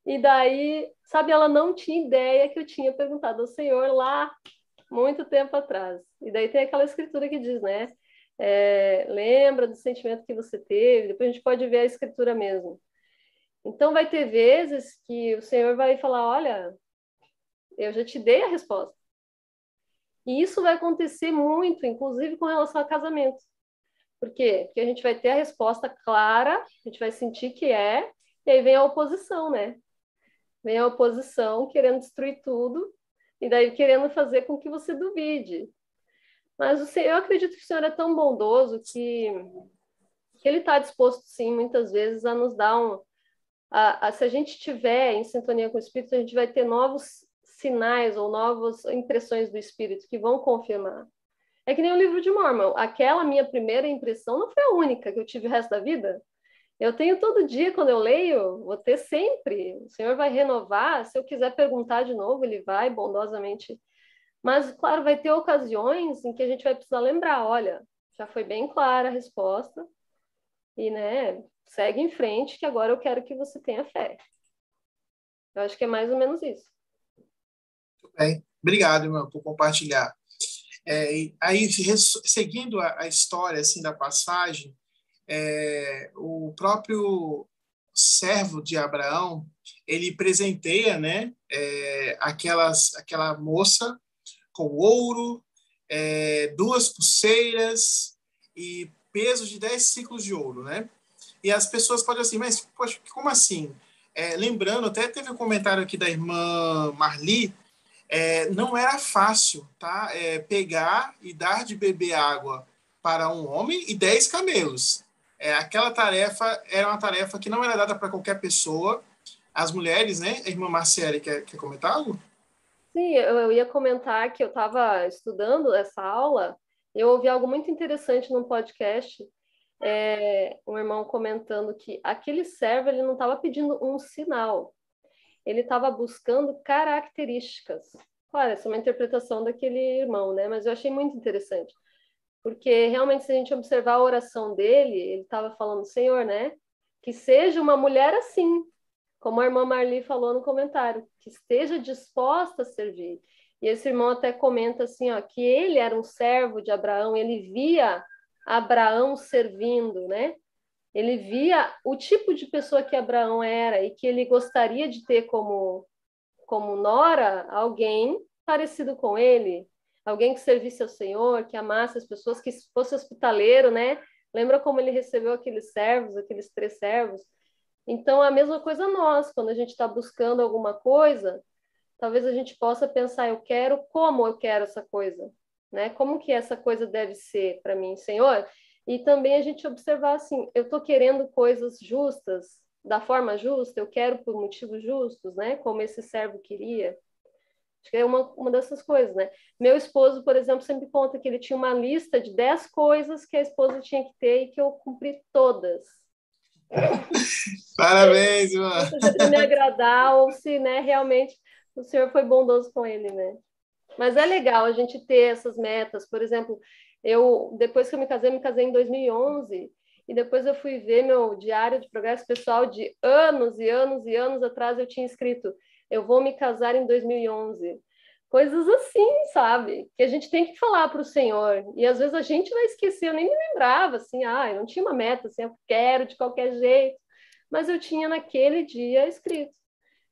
e daí, sabe, ela não tinha ideia que eu tinha perguntado ao Senhor lá muito tempo atrás. E daí tem aquela escritura que diz, né? É, lembra do sentimento que você teve, depois a gente pode ver a escritura mesmo. Então, vai ter vezes que o Senhor vai falar: Olha, eu já te dei a resposta. E isso vai acontecer muito, inclusive com relação a casamento. Por quê? Porque a gente vai ter a resposta clara, a gente vai sentir que é, e aí vem a oposição, né? Vem a oposição querendo destruir tudo, e daí querendo fazer com que você duvide. Mas o Senhor, eu acredito que o Senhor é tão bondoso que, que Ele está disposto, sim, muitas vezes, a nos dar um. A, a, se a gente estiver em sintonia com o Espírito, a gente vai ter novos sinais ou novas impressões do Espírito que vão confirmar. É que nem o livro de Mormon. Aquela minha primeira impressão não foi a única que eu tive o resto da vida. Eu tenho todo dia, quando eu leio, vou ter sempre. O Senhor vai renovar. Se eu quiser perguntar de novo, Ele vai bondosamente. Mas, claro, vai ter ocasiões em que a gente vai precisar lembrar: olha, já foi bem clara a resposta, e, né, segue em frente, que agora eu quero que você tenha fé. Eu acho que é mais ou menos isso. Bem. Obrigado, irmão, por compartilhar. É, aí, seguindo a, a história assim da passagem, é, o próprio servo de Abraão ele presenteia né é, aquelas aquela moça com ouro é, duas pulseiras e peso de 10 ciclos de ouro né? E as pessoas podem assim mas poxa, como assim? É, lembrando até teve um comentário aqui da irmã Marli é, não era fácil tá? É, pegar e dar de beber água para um homem e 10 camelos é, aquela tarefa era uma tarefa que não era dada para qualquer pessoa. As mulheres, né? A irmã Marcele, quer, quer comentar algo? Sim, eu, eu ia comentar que eu estava estudando essa aula eu ouvi algo muito interessante num podcast, é, um irmão comentando que aquele servo ele não estava pedindo um sinal, ele estava buscando características. Claro, essa é uma interpretação daquele irmão, né? Mas eu achei muito interessante porque realmente se a gente observar a oração dele, ele estava falando, Senhor, né, que seja uma mulher assim, como a irmã Marli falou no comentário, que esteja disposta a servir. E esse irmão até comenta assim, ó, que ele era um servo de Abraão, ele via Abraão servindo, né? Ele via o tipo de pessoa que Abraão era e que ele gostaria de ter como como nora alguém parecido com ele, alguém que servisse ao Senhor, que amasse as pessoas, que fosse hospitaleiro, né? Lembra como ele recebeu aqueles servos, aqueles três servos? Então, a mesma coisa nós, quando a gente está buscando alguma coisa, talvez a gente possa pensar, eu quero, como eu quero essa coisa? Né? Como que essa coisa deve ser para mim, Senhor? E também a gente observar assim, eu estou querendo coisas justas, da forma justa, eu quero por motivos justos, né? Como esse servo queria. Acho que é uma, uma dessas coisas, né? Meu esposo, por exemplo, sempre conta que ele tinha uma lista de 10 coisas que a esposa tinha que ter e que eu cumpri todas. Parabéns, mano. Se me agradar ou se né, realmente o senhor foi bondoso com ele, né? Mas é legal a gente ter essas metas. Por exemplo, Eu, depois que eu me casei, me casei em 2011, e depois eu fui ver meu diário de progresso pessoal de anos e anos e anos atrás, eu tinha escrito, eu vou me casar em 2011. Coisas assim, sabe? Que a gente tem que falar para o Senhor. E às vezes a gente vai esquecer, eu nem me lembrava, assim, ah, eu não tinha uma meta, assim, eu quero de qualquer jeito. Mas eu tinha naquele dia escrito.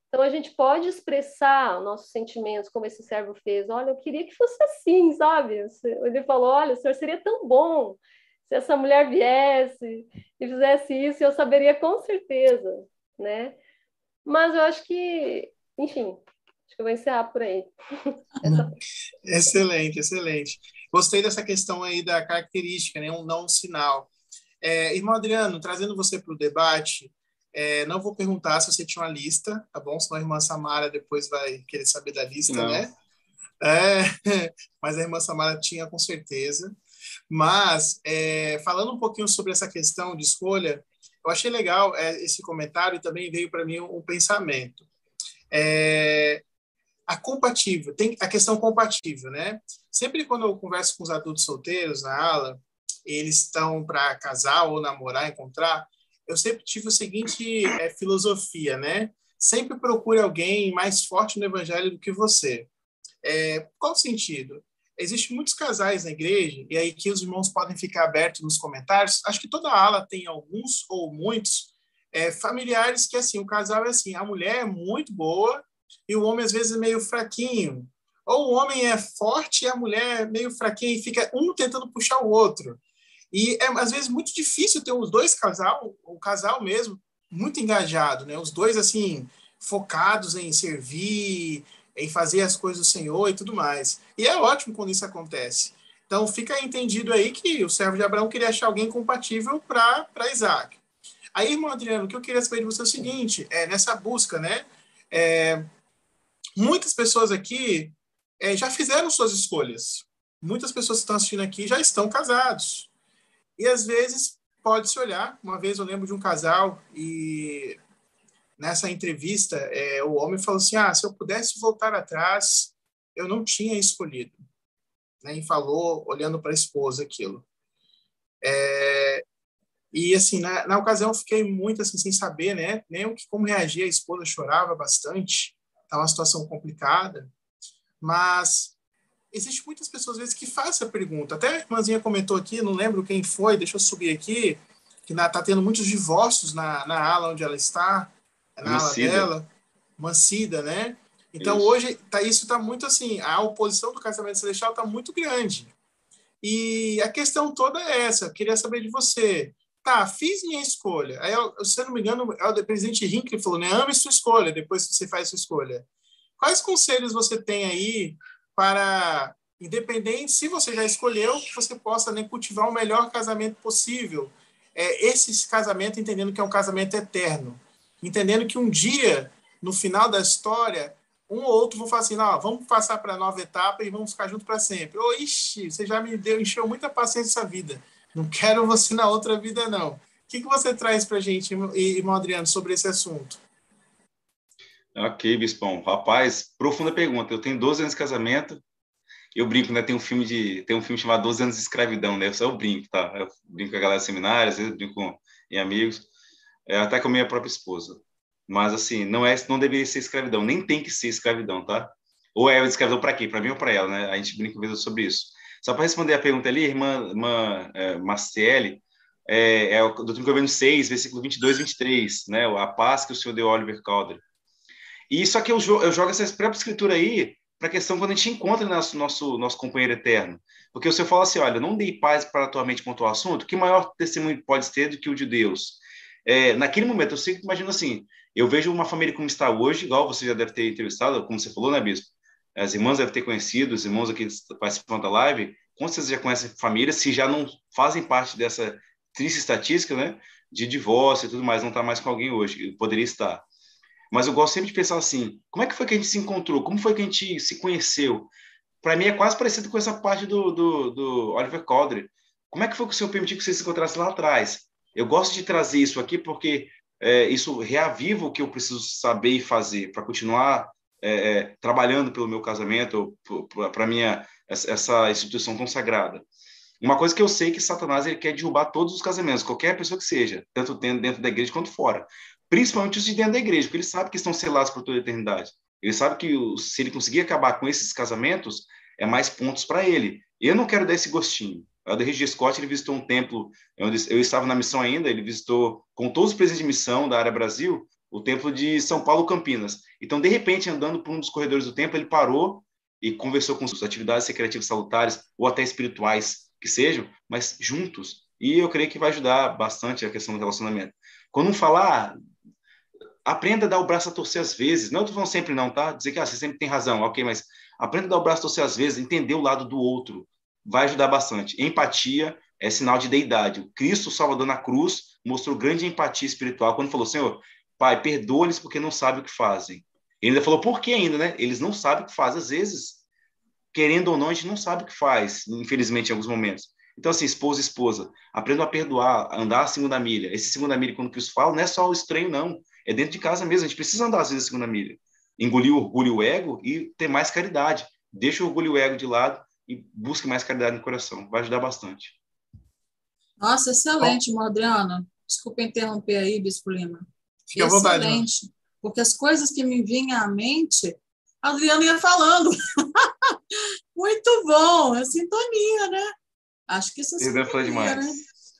Então a gente pode expressar nossos sentimentos, como esse servo fez. Olha, eu queria que fosse assim, sabe? Ele falou: olha, o senhor seria tão bom se essa mulher viesse e fizesse isso, eu saberia com certeza, né? Mas eu acho que, enfim, acho que eu vou encerrar por aí. excelente, excelente. Gostei dessa questão aí da característica, né? Um não sinal. É, irmão Adriano, trazendo você para o debate, é, não vou perguntar se você tinha uma lista, tá bom? Senão a irmã Samara depois vai querer saber da lista, não. né? É, mas a irmã Samara tinha com certeza. Mas, é, falando um pouquinho sobre essa questão de escolha, eu achei legal é, esse comentário e também veio para mim um, um pensamento. É, a compatível, tem a questão compatível, né? Sempre quando eu converso com os adultos solteiros na aula, eles estão para casar ou namorar, encontrar, eu sempre tive o seguinte é, filosofia, né? Sempre procure alguém mais forte no evangelho do que você. É, qual sentido? Existem muitos casais na igreja, e aí que os irmãos podem ficar abertos nos comentários. Acho que toda ala tem alguns ou muitos é, familiares que, assim, o casal é assim, a mulher é muito boa e o homem, às vezes, é meio fraquinho. Ou o homem é forte e a mulher é meio fraquinha e fica um tentando puxar o outro. E é, às vezes, muito difícil ter os dois casal, o casal mesmo, muito engajado, né? Os dois, assim, focados em servir, em fazer as coisas do Senhor e tudo mais. E é ótimo quando isso acontece. Então, fica entendido aí que o servo de Abraão queria achar alguém compatível para Isaac. Aí, irmão Adriano, o que eu queria saber de você é o seguinte, é, nessa busca, né? É, muitas pessoas aqui é, já fizeram suas escolhas. Muitas pessoas que estão assistindo aqui já estão casados. E às vezes pode se olhar. Uma vez eu lembro de um casal e nessa entrevista é, o homem falou assim: ah, se eu pudesse voltar atrás, eu não tinha escolhido. Né? E falou olhando para a esposa aquilo. É, e assim na, na ocasião eu fiquei muito assim sem saber, né? Nem o que como reagir. A esposa chorava bastante. Estava uma situação complicada, mas existe muitas pessoas, às vezes, que fazem essa pergunta. Até a irmãzinha comentou aqui, não lembro quem foi, deixa eu subir aqui, que está tendo muitos divórcios na, na ala onde ela está, na Mancida. ala dela. Mancida, né? Então, isso. hoje, tá, isso está muito assim, a oposição do casamento celestial está muito grande. E a questão toda é essa, eu queria saber de você. Tá, fiz minha escolha. Aí, se eu não me engano, é o presidente Hinckley falou, né? Ame sua escolha depois que você faz sua escolha. Quais conselhos você tem aí para, independente se você já escolheu, que você possa né, cultivar o melhor casamento possível. É, esse casamento entendendo que é um casamento eterno, entendendo que um dia, no final da história, um ou outro vão falar assim, não, vamos passar para a nova etapa e vamos ficar juntos para sempre. Ou, ixi, você já me deu, encheu muita paciência essa vida. Não quero você na outra vida, não. O que, que você traz para a gente, irmão Adriano, sobre esse assunto? Ok, Bispão. Rapaz, profunda pergunta. Eu tenho 12 anos de casamento. Eu brinco, né? Tem um filme de tem um filme chamado 12 anos de escravidão, né? Só eu brinco, tá? Eu brinco com a galera de seminário, às vezes brinco com em amigos, é, até com a minha própria esposa. Mas assim, não é, não deveria ser escravidão, nem tem que ser escravidão, tá? Ou é escravidão para quê? Para mim ou para ela, né? A gente brinca mesmo sobre isso. Só para responder a pergunta ali, irmã, irmã é, Marciele, é, é o Governo 6, versículo 22 e 23, né? A paz que o Senhor deu a Oliver Calder. E só que eu, eu jogo essa própria escritura aí para a questão quando a gente encontra nosso, nosso, nosso companheiro eterno. Porque você fala assim, olha, não dei paz para a tua mente quanto ao assunto, que maior testemunho pode ter do que o de Deus? É, naquele momento, eu sempre imagino assim, eu vejo uma família como está hoje, igual você já deve ter entrevistado, como você falou, né, Bispo? As irmãs devem ter conhecido, os irmãos aqui participando da live, com certeza já conhecem família, se já não fazem parte dessa triste estatística, né, de divórcio e tudo mais, não está mais com alguém hoje, poderia estar. Mas eu gosto sempre de pensar assim: como é que foi que a gente se encontrou? Como foi que a gente se conheceu? Para mim é quase parecido com essa parte do, do, do Oliver Cowdery. Como é que foi que o Senhor permitiu que você se encontrasse lá atrás? Eu gosto de trazer isso aqui porque é, isso reaviva o que eu preciso saber e fazer para continuar é, é, trabalhando pelo meu casamento, para minha essa instituição tão sagrada. Uma coisa que eu sei que Satanás ele quer derrubar todos os casamentos, qualquer pessoa que seja, tanto dentro da igreja quanto fora. Principalmente os de dentro da igreja, porque ele sabe que estão selados por toda a eternidade. Ele sabe que se ele conseguir acabar com esses casamentos, é mais pontos para ele. Eu não quero dar esse gostinho. O Elder Scott ele visitou um templo, eu estava na missão ainda, ele visitou com todos os presidentes de missão da área Brasil, o templo de São Paulo Campinas. Então, de repente, andando por um dos corredores do templo, ele parou e conversou com suas atividades secretivas salutares ou até espirituais que sejam, mas juntos. E eu creio que vai ajudar bastante a questão do relacionamento. Quando falar, aprenda a dar o braço a torcer às vezes. Não estou falando sempre não, tá? Dizer que ah, você sempre tem razão, ok, mas aprenda a dar o braço a torcer às vezes, entender o lado do outro. Vai ajudar bastante. Empatia é sinal de deidade. O Cristo Salvador na cruz mostrou grande empatia espiritual quando falou, Senhor, Pai, perdoa-lhes porque não sabem o que fazem. Ele ainda falou, por que ainda, né? Eles não sabem o que fazem. Às vezes, querendo ou não, a gente não sabe o que faz, infelizmente, em alguns momentos. Então, assim, esposa esposa, aprendam a perdoar, a andar a segunda milha. Esse segunda milha, quando Cristo fala, não é só o estranho, não. É dentro de casa mesmo. A gente precisa andar, às vezes, a segunda milha. Engolir o orgulho e o ego e ter mais caridade. Deixa o orgulho e o ego de lado e busque mais caridade no coração. Vai ajudar bastante. Nossa, excelente, Bom, Adriana. Desculpa interromper aí, Bispo Lima. Fique excelente. à vontade. Porque as coisas que me vinham à mente, a Adriana ia falando. Muito bom, é sintonia, né? Acho que isso é sintonia, foi demais. né?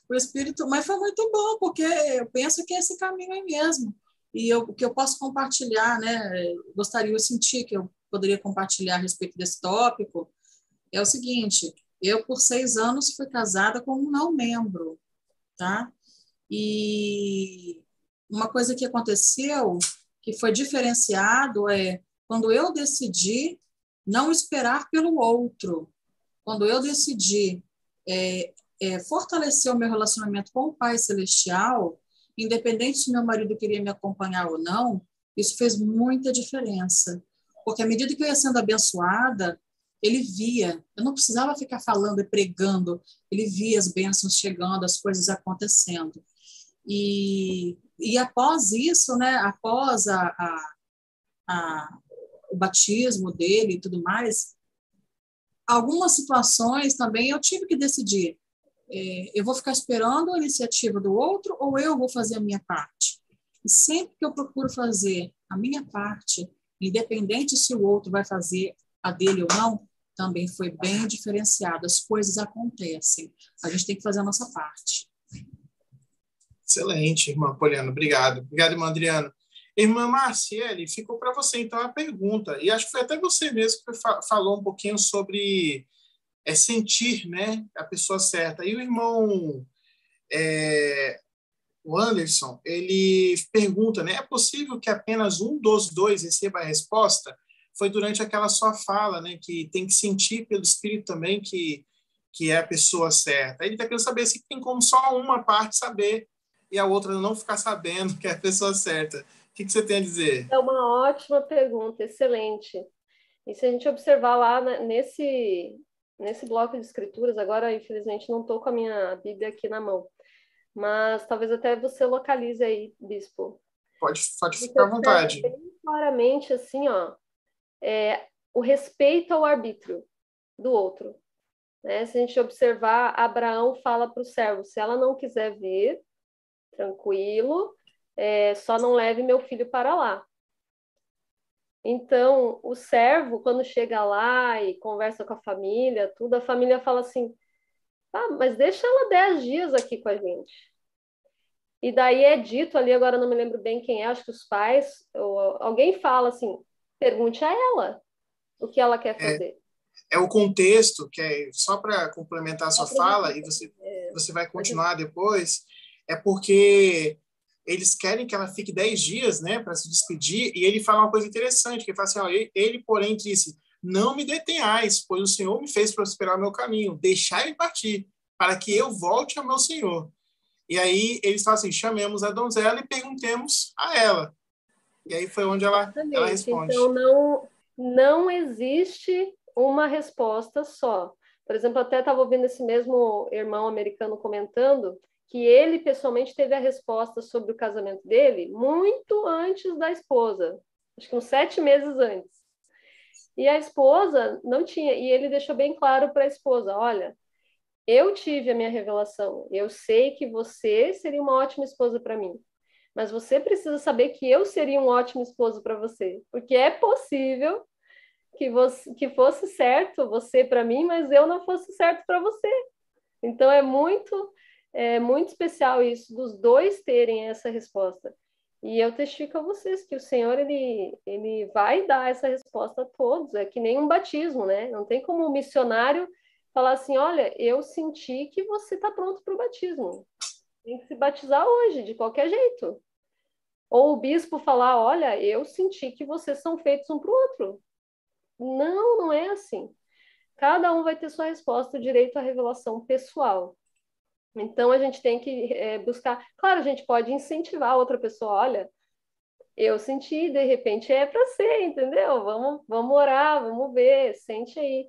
O espírito, mas foi muito bom, porque eu penso que é esse caminho aí mesmo. E eu, o que eu posso compartilhar, né? Gostaria, eu senti que eu poderia compartilhar a respeito desse tópico, é o seguinte: eu, por seis anos, fui casada com um não membro, tá? E uma coisa que aconteceu, que foi diferenciado, é quando eu decidi não esperar pelo outro, quando eu decidi é, é, fortalecer o meu relacionamento com o Pai Celestial, independente se meu marido queria me acompanhar ou não, isso fez muita diferença. Porque à medida que eu ia sendo abençoada, ele via, eu não precisava ficar falando e pregando, ele via as bênçãos chegando, as coisas acontecendo. E, e após isso, né, após a, a, a, o batismo dele e tudo mais, algumas situações também eu tive que decidir. É, eu vou ficar esperando a iniciativa do outro ou eu vou fazer a minha parte? E sempre que eu procuro fazer a minha parte, independente se o outro vai fazer a dele ou não, também foi bem diferenciado. As coisas acontecem. A gente tem que fazer a nossa parte. Excelente, irmã Poliana. Obrigado. Obrigado, irmã Adriana. Irmã Marciele, ficou para você então a pergunta. E acho que foi até você mesmo que falou um pouquinho sobre é, sentir né, a pessoa certa. E o irmão é, o Anderson, ele pergunta, né, é possível que apenas um dos dois receba a resposta? foi durante aquela sua fala, né, que tem que sentir pelo Espírito também que, que é a pessoa certa. Ele está querendo saber se tem como só uma parte saber e a outra não ficar sabendo que é a pessoa certa. O que, que você tem a dizer? É uma ótima pergunta, excelente. E se a gente observar lá nesse, nesse bloco de escrituras, agora infelizmente não estou com a minha Bíblia aqui na mão, mas talvez até você localize aí, Bispo. Pode, pode ficar à vontade. Bem claramente assim, ó, é, o respeito ao arbítrio do outro. Né? Se a gente observar, Abraão fala para o servo: se ela não quiser vir, tranquilo, é, só não leve meu filho para lá. Então, o servo, quando chega lá e conversa com a família, tudo, a família fala assim: ah, mas deixa ela dez dias aqui com a gente. E daí é dito ali, agora não me lembro bem quem é, acho que os pais, ou alguém fala assim: pergunte a ela o que ela quer é, fazer. É, é o contexto, que é só para complementar a sua fala, e você, é, você vai continuar depois, é porque eles querem que ela fique 10 dias né, para se despedir, e ele fala uma coisa interessante, que ele fala assim, ó, ele, porém, disse, não me detenhais, pois o Senhor me fez prosperar o meu caminho, deixai-me partir, para que eu volte ao meu Senhor. E aí eles falam assim, chamemos a donzela e perguntemos a ela. E aí foi onde ela, ela responde. Então, não, não existe uma resposta só. Por exemplo, até estava ouvindo esse mesmo irmão americano comentando que ele pessoalmente teve a resposta sobre o casamento dele muito antes da esposa, acho que uns sete meses antes. E a esposa não tinha, e ele deixou bem claro para a esposa: olha, eu tive a minha revelação. Eu sei que você seria uma ótima esposa para mim. Mas você precisa saber que eu seria um ótimo esposo para você, porque é possível que você que fosse certo você para mim, mas eu não fosse certo para você. Então é muito é muito especial isso dos dois terem essa resposta. E eu testifico a vocês que o Senhor ele ele vai dar essa resposta a todos. É que nem um batismo, né? Não tem como um missionário falar assim, olha, eu senti que você está pronto para o batismo. Tem que se batizar hoje, de qualquer jeito. Ou o bispo falar, olha, eu senti que vocês são feitos um para o outro. Não, não é assim. Cada um vai ter sua resposta, o direito à revelação pessoal. Então a gente tem que é, buscar. Claro, a gente pode incentivar outra pessoa, olha, eu senti, de repente é para ser, entendeu? Vamos, vamos orar, vamos ver, sente aí.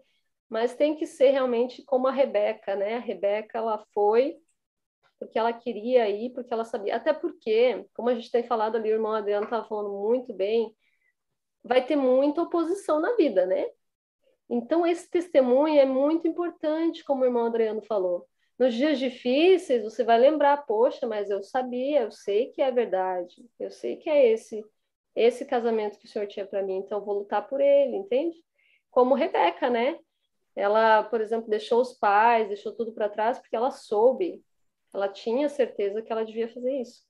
Mas tem que ser realmente como a Rebeca, né? A Rebeca, ela foi porque ela queria ir, porque ela sabia. Até porque, como a gente tem falado ali, o irmão Adriano estava falando muito bem, vai ter muita oposição na vida, né? Então, esse testemunho é muito importante, como o irmão Adriano falou. Nos dias difíceis, você vai lembrar, poxa, mas eu sabia, eu sei que é verdade, eu sei que é esse esse casamento que o Senhor tinha para mim, então vou lutar por ele, entende? Como Rebeca, né? Ela, por exemplo, deixou os pais, deixou tudo para trás porque ela soube ela tinha certeza que ela devia fazer isso.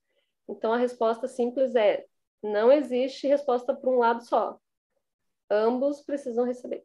Então a resposta simples é: não existe resposta para um lado só. Ambos precisam receber.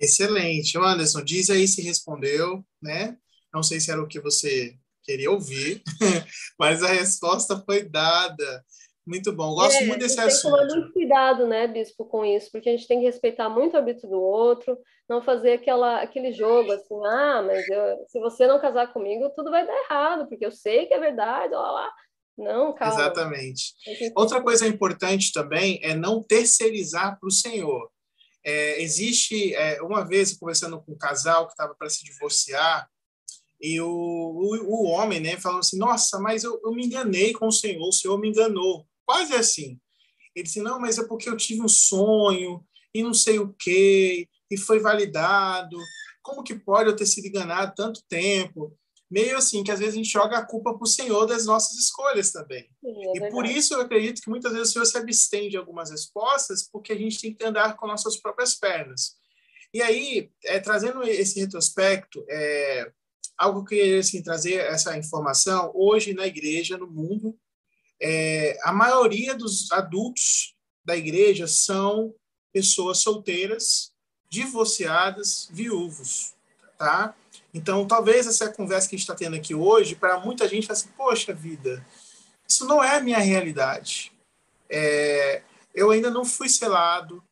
Excelente. Anderson, diz aí se respondeu, né? Não sei se era o que você queria ouvir, mas a resposta foi dada. Muito bom. Gosto é, muito desse assunto. Tem que tomar muito cuidado, né, Bispo, com isso, porque a gente tem que respeitar muito o hábito do outro, não fazer aquela, aquele jogo assim, ah, mas eu, se você não casar comigo, tudo vai dar errado, porque eu sei que é verdade, lá, lá. Não, calma. Exatamente. Outra coisa importante também é não terceirizar para o Senhor. É, existe, é, uma vez, conversando com um casal que estava para se divorciar, e o, o, o, homem, né, falando assim, nossa, mas eu, eu me enganei com o Senhor, o Senhor me enganou quase assim. Ele disse, não, mas é porque eu tive um sonho e não sei o quê, e foi validado. Como que pode eu ter sido enganado tanto tempo? Meio assim, que às vezes a gente joga a culpa para o Senhor das nossas escolhas também. Sim, é e por isso eu acredito que muitas vezes o Senhor se abstém de algumas respostas, porque a gente tem que andar com nossas próprias pernas. E aí, é, trazendo esse retrospecto, é, algo que eu queria assim, trazer essa informação, hoje na igreja, no mundo, é, a maioria dos adultos da igreja são pessoas solteiras, divorciadas, viúvos, tá? Então, talvez essa conversa que a gente está tendo aqui hoje, para muita gente, assim, poxa vida, isso não é a minha realidade. É, eu ainda não fui selado.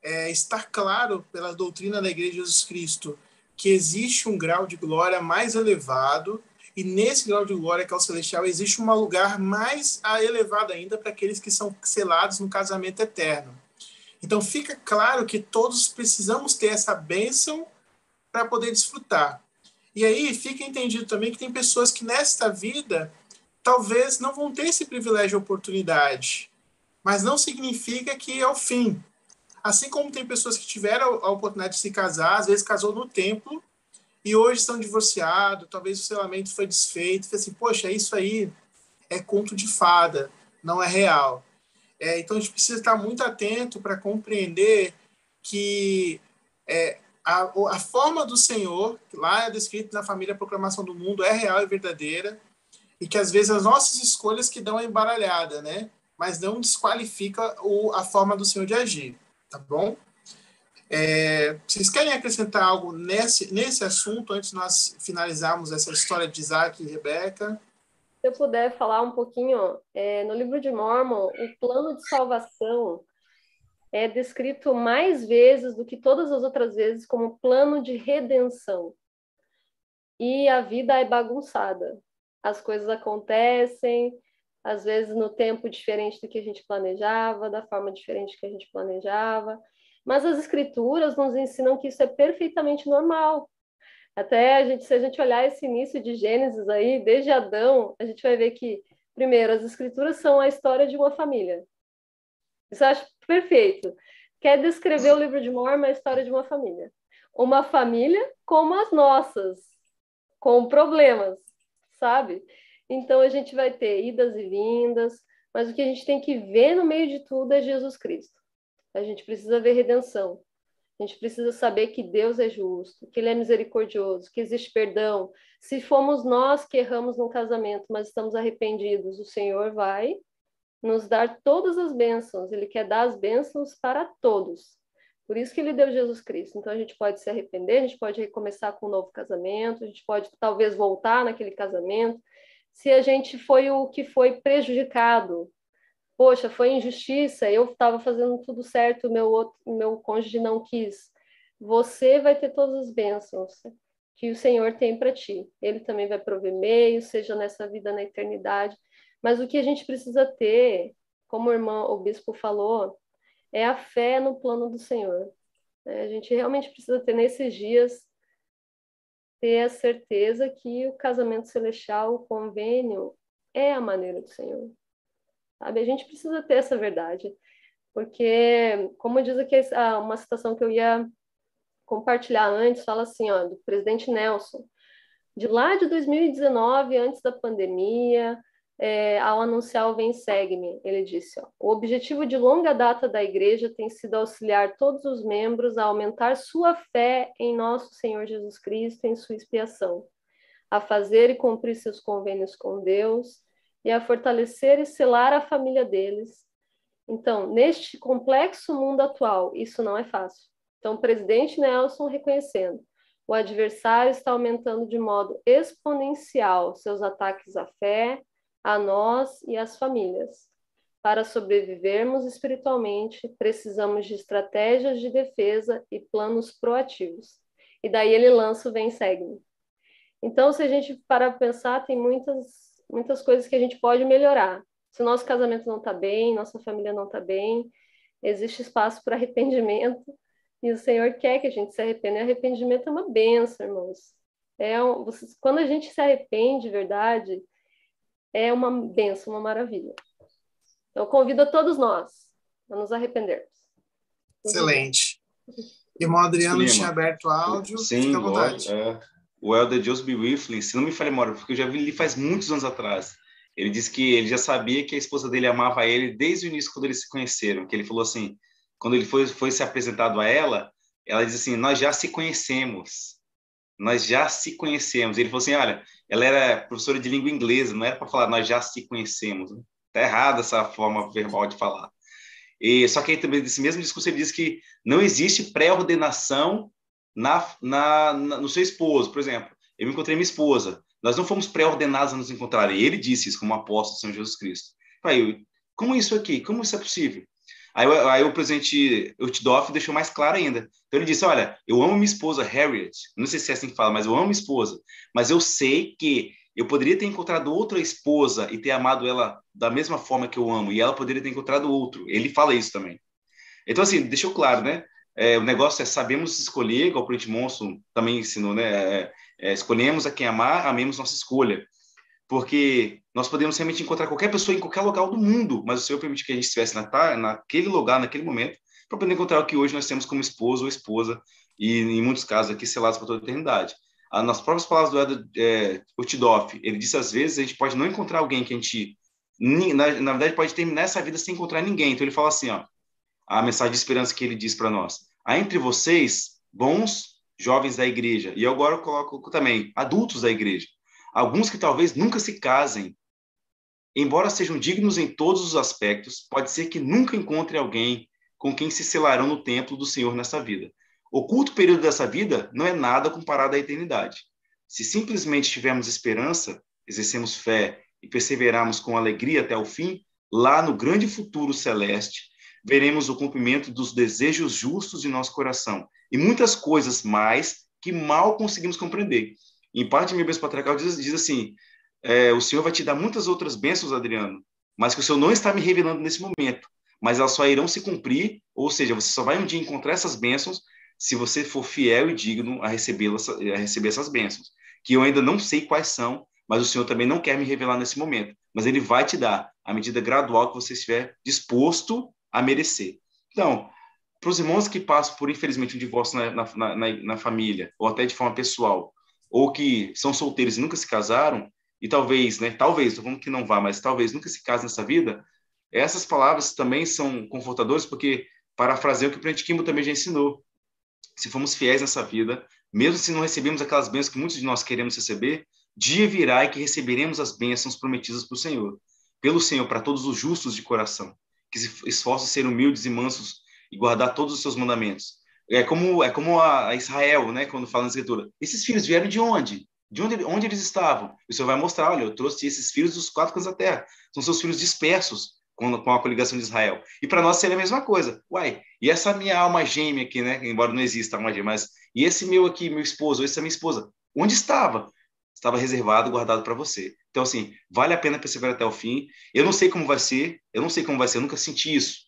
É, está claro pela doutrina da Igreja de Jesus Cristo que existe um grau de glória mais elevado e nesse grau de glória que é o celestial, existe um lugar mais elevado ainda para aqueles que são selados no casamento eterno. Então fica claro que todos precisamos ter essa bênção para poder desfrutar. E aí fica entendido também que tem pessoas que nesta vida talvez não vão ter esse privilégio e oportunidade, mas não significa que é o fim. Assim como tem pessoas que tiveram a oportunidade de se casar, às vezes casou no templo, e hoje estão divorciados, talvez o selamento foi desfeito, foi assim, poxa, isso aí é conto de fada, não é real. É, então a gente precisa estar muito atento para compreender que é, a, a forma do Senhor, que lá é descrito na família Proclamação do Mundo, é real e verdadeira, e que às vezes as nossas escolhas que dão a embaralhada, né? Mas não desqualifica o, a forma do Senhor de agir, tá bom? É, vocês querem acrescentar algo nesse, nesse assunto antes de nós finalizarmos essa história de Isaac e Rebeca? Se eu puder falar um pouquinho, é, no livro de Mormon, o plano de salvação é descrito mais vezes do que todas as outras vezes como plano de redenção. E a vida é bagunçada. As coisas acontecem, às vezes no tempo diferente do que a gente planejava, da forma diferente que a gente planejava. Mas as escrituras nos ensinam que isso é perfeitamente normal. Até a gente, se a gente olhar esse início de Gênesis aí, desde Adão, a gente vai ver que, primeiro, as escrituras são a história de uma família. Isso eu acho perfeito. quer descrever o livro de Mormon, a história de uma família. Uma família como as nossas, com problemas, sabe? Então a gente vai ter idas e vindas, mas o que a gente tem que ver no meio de tudo é Jesus Cristo. A gente precisa ver redenção. A gente precisa saber que Deus é justo, que Ele é misericordioso, que existe perdão. Se fomos nós que erramos no casamento, mas estamos arrependidos, o Senhor vai nos dar todas as bênçãos. Ele quer dar as bênçãos para todos. Por isso que ele deu Jesus Cristo. Então a gente pode se arrepender, a gente pode recomeçar com um novo casamento, a gente pode talvez voltar naquele casamento. Se a gente foi o que foi prejudicado, poxa, foi injustiça, eu estava fazendo tudo certo, meu, outro, meu cônjuge não quis. Você vai ter todas as bênçãos que o Senhor tem para ti. Ele também vai prover meios, seja nessa vida, na eternidade. Mas o que a gente precisa ter, como o irmão, o bispo falou, é a fé no plano do Senhor. É, a gente realmente precisa ter nesses dias ter a certeza que o casamento celestial, o convênio, é a maneira do Senhor. Sabe? A gente precisa ter essa verdade. Porque, como diz aqui ah, uma citação que eu ia compartilhar antes, fala assim, ó, do presidente Nelson. De lá de 2019, antes da pandemia, é, ao anunciar o Vem Segue-me, ele disse: ó, o objetivo de longa data da igreja tem sido auxiliar todos os membros a aumentar sua fé em nosso Senhor Jesus Cristo, em sua expiação, a fazer e cumprir seus convênios com Deus e a fortalecer e selar a família deles. Então, neste complexo mundo atual, isso não é fácil. Então, o presidente Nelson reconhecendo o adversário está aumentando de modo exponencial seus ataques à fé, a nós e às famílias. Para sobrevivermos espiritualmente, precisamos de estratégias de defesa e planos proativos. E daí ele lança o Vem Segue. Então, se a gente parar para pensar, tem muitas, muitas coisas que a gente pode melhorar. Se o nosso casamento não está bem, nossa família não está bem, existe espaço para arrependimento. E o Senhor quer que a gente se arrependa. E arrependimento é uma benção, irmãos. É um, quando a gente se arrepende de verdade, é uma benção, uma maravilha. Então, convido a todos nós a nos arrependermos. Excelente. Irmão Adriano tinha aberto o áudio. Sim, Fica à vontade. É, o Elder Joseph Whifflin, se não me falha memória, porque eu já vi ele faz muitos anos atrás. Ele disse que ele já sabia que a esposa dele amava ele desde o início, quando eles se conheceram. Que ele falou assim, quando ele foi, foi se apresentado a ela, ela disse assim, nós já se conhecemos nós já se conhecemos. Ele falou assim, olha, ela era professora de língua inglesa, não era para falar nós já se conhecemos. Né? Tá errada essa forma verbal de falar. E só que aí também nesse mesmo discurso ele diz que não existe pré-ordenação na, na, na, no seu esposo, por exemplo. Eu me encontrei minha esposa. Nós não fomos pré-ordenados a nos encontrar. E ele disse isso como apóstolo de São Jesus Cristo. Aí, como isso aqui? Como isso é possível? Aí, aí o presidente Utdoff deixou mais claro ainda. Então ele disse: Olha, eu amo minha esposa, Harriet. Não sei se é assim que fala, mas eu amo minha esposa. Mas eu sei que eu poderia ter encontrado outra esposa e ter amado ela da mesma forma que eu amo, e ela poderia ter encontrado outro. Ele fala isso também. Então, assim, deixou claro, né? É, o negócio é sabemos escolher, igual o Print Monson também ensinou, né? É, é, escolhemos a quem amar, amemos nossa escolha porque nós podemos realmente encontrar qualquer pessoa em qualquer lugar do mundo, mas o Senhor permite que a gente estivesse na, naquele lugar, naquele momento, para poder encontrar o que hoje nós temos como esposo ou esposa, e em muitos casos aqui selados para toda a eternidade. Nas próprias palavras do Edward é, Urtidoff, ele disse às vezes a gente pode não encontrar alguém que a gente, na, na verdade, pode terminar essa vida sem encontrar ninguém. Então ele fala assim, ó, a mensagem de esperança que ele diz para nós: há entre vocês bons jovens da igreja, e agora eu coloco também adultos da igreja Alguns que talvez nunca se casem, embora sejam dignos em todos os aspectos, pode ser que nunca encontre alguém com quem se selarão no templo do Senhor nessa vida. O curto período dessa vida não é nada comparado à eternidade. Se simplesmente tivermos esperança, exercemos fé e perseverarmos com alegria até o fim, lá no grande futuro celeste, veremos o cumprimento dos desejos justos de nosso coração e muitas coisas mais que mal conseguimos compreender. Em parte, minha bênção patriarcal diz, diz assim: é, o Senhor vai te dar muitas outras bênçãos, Adriano, mas que o Senhor não está me revelando nesse momento. Mas elas só irão se cumprir, ou seja, você só vai um dia encontrar essas bênçãos se você for fiel e digno a, recebê-las, a receber essas bênçãos. Que eu ainda não sei quais são, mas o Senhor também não quer me revelar nesse momento. Mas Ele vai te dar à medida gradual que você estiver disposto a merecer. Então, para os irmãos que passam por, infelizmente, um divórcio na, na, na, na, família, ou até de forma pessoal, ou que são solteiros e nunca se casaram, e talvez, né, talvez, falando que não vá, mas talvez nunca se case nessa vida, essas palavras também são confortadoras, porque, parafraseio o que o Prente Kimbo também já ensinou, se formos fiéis nessa vida, mesmo se não recebemos aquelas bênçãos que muitos de nós queremos receber, dia virá e que receberemos as bênçãos prometidas pelo Senhor, pelo Senhor, para todos os justos de coração, que se esforçam ser humildes e mansos e guardar todos os seus mandamentos. É como é como a Israel, né, quando fala na escritura. Esses filhos vieram de onde? De onde, onde eles estavam? O Senhor vai mostrar, olha, eu trouxe esses filhos dos quatro cantos da terra. São seus filhos dispersos com, com a coligação de Israel. E para nós seria a mesma coisa. Uai, e essa minha alma gêmea aqui, né, embora não exista alma gêmea, mas e esse meu aqui, meu esposo, essa minha esposa, onde estava? Estava reservado, guardado para você. Então, assim, vale a pena perseverar até o fim. Eu não sei como vai ser, eu não sei como vai ser, eu nunca senti isso,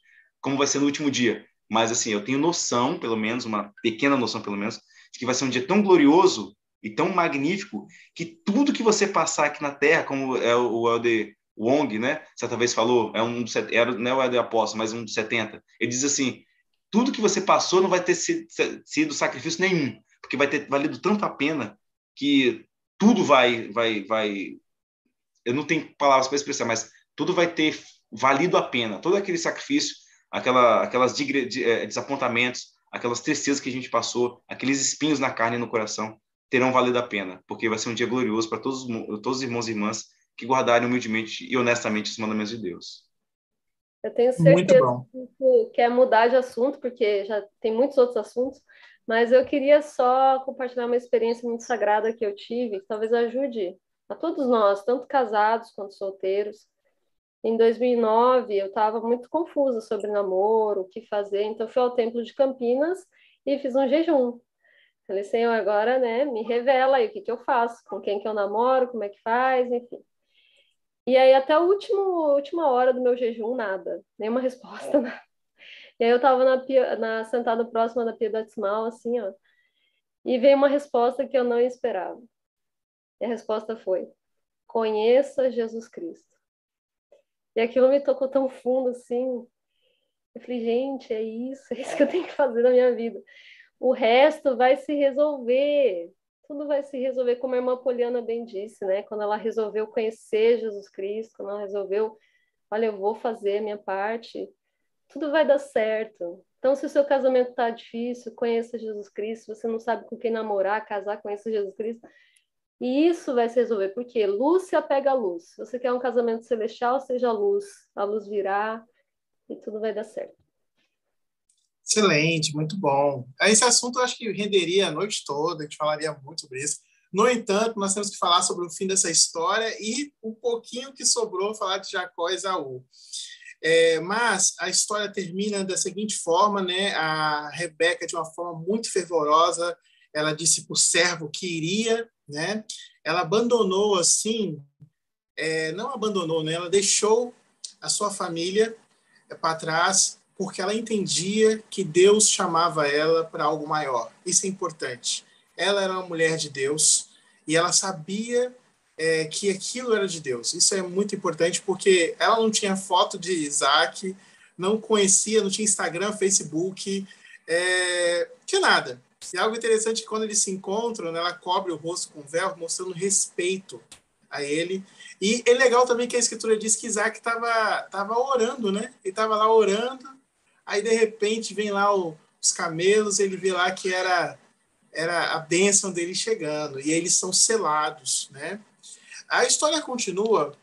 como vai ser no último dia. Mas, assim, eu tenho noção, pelo menos, uma pequena noção, pelo menos, de que vai ser um dia tão glorioso e tão magnífico que tudo que você passar aqui na Terra, como é o Elder Wong, né, certa vez falou, é um dos, era, não é o Elder Apóstolo, mas um dos 70, ele diz assim, tudo que você passou não vai ter sido, sido sacrifício nenhum, porque vai ter valido tanto a pena que tudo vai, vai, vai, eu não tenho palavras para expressar, mas tudo vai ter valido a pena, todo aquele sacrifício aquela, aquelas é, desapontamentos, aquelas tristezas que a gente passou, aqueles espinhos na carne e no coração, terão valido a pena, porque vai ser um dia glorioso para todos, todos os irmãos e irmãs que guardarem humildemente e honestamente os mandamentos de Deus. Eu tenho certeza que quer mudar de assunto, porque já tem muitos outros assuntos, mas eu queria só compartilhar uma experiência muito sagrada que eu tive, que talvez ajude a todos nós, tanto casados quanto solteiros, em 2009, eu estava muito confusa sobre namoro, o que fazer, então fui ao Templo de Campinas e fiz um jejum. Falei, Senhor, agora, né, me revela aí o que, que eu faço, com quem que eu namoro, como é que faz, enfim. E aí, até a última, última hora do meu jejum, nada, nenhuma resposta, nada. E aí, eu estava na, na, sentada próxima da pia batismal, assim, ó, e veio uma resposta que eu não esperava. E a resposta foi: Conheça Jesus Cristo. E aquilo me tocou tão fundo assim. Eu falei, gente, é isso, é isso que eu tenho que fazer na minha vida. O resto vai se resolver. Tudo vai se resolver, como a irmã Poliana bem disse, né? Quando ela resolveu conhecer Jesus Cristo, quando ela resolveu, olha, eu vou fazer a minha parte, tudo vai dar certo. Então, se o seu casamento está difícil, conheça Jesus Cristo. Você não sabe com quem namorar, casar, conheça Jesus Cristo. E isso vai se resolver, porque luz se apega à luz. Se você quer um casamento celestial, seja a luz. A luz virá e tudo vai dar certo. Excelente, muito bom. Esse assunto eu acho que renderia a noite toda, a gente falaria muito sobre isso. No entanto, nós temos que falar sobre o fim dessa história e o pouquinho que sobrou falar de Jacó e Esaú. É, mas a história termina da seguinte forma, né? A Rebeca, de uma forma muito fervorosa, ela disse para o servo que iria, né? Ela abandonou assim, é, não abandonou, né? Ela deixou a sua família é, para trás porque ela entendia que Deus chamava ela para algo maior. Isso é importante. Ela era uma mulher de Deus e ela sabia é, que aquilo era de Deus. Isso é muito importante porque ela não tinha foto de Isaac, não conhecia, não tinha Instagram, Facebook, é, tinha nada. E algo interessante é que quando eles se encontram, né, ela cobre o rosto com véu, mostrando respeito a ele. E é legal também que a escritura diz que Isaac estava tava orando, né? Ele estava lá orando, aí de repente vem lá o, os camelos, ele vê lá que era, era a bênção dele chegando, e eles são selados, né? A história continua.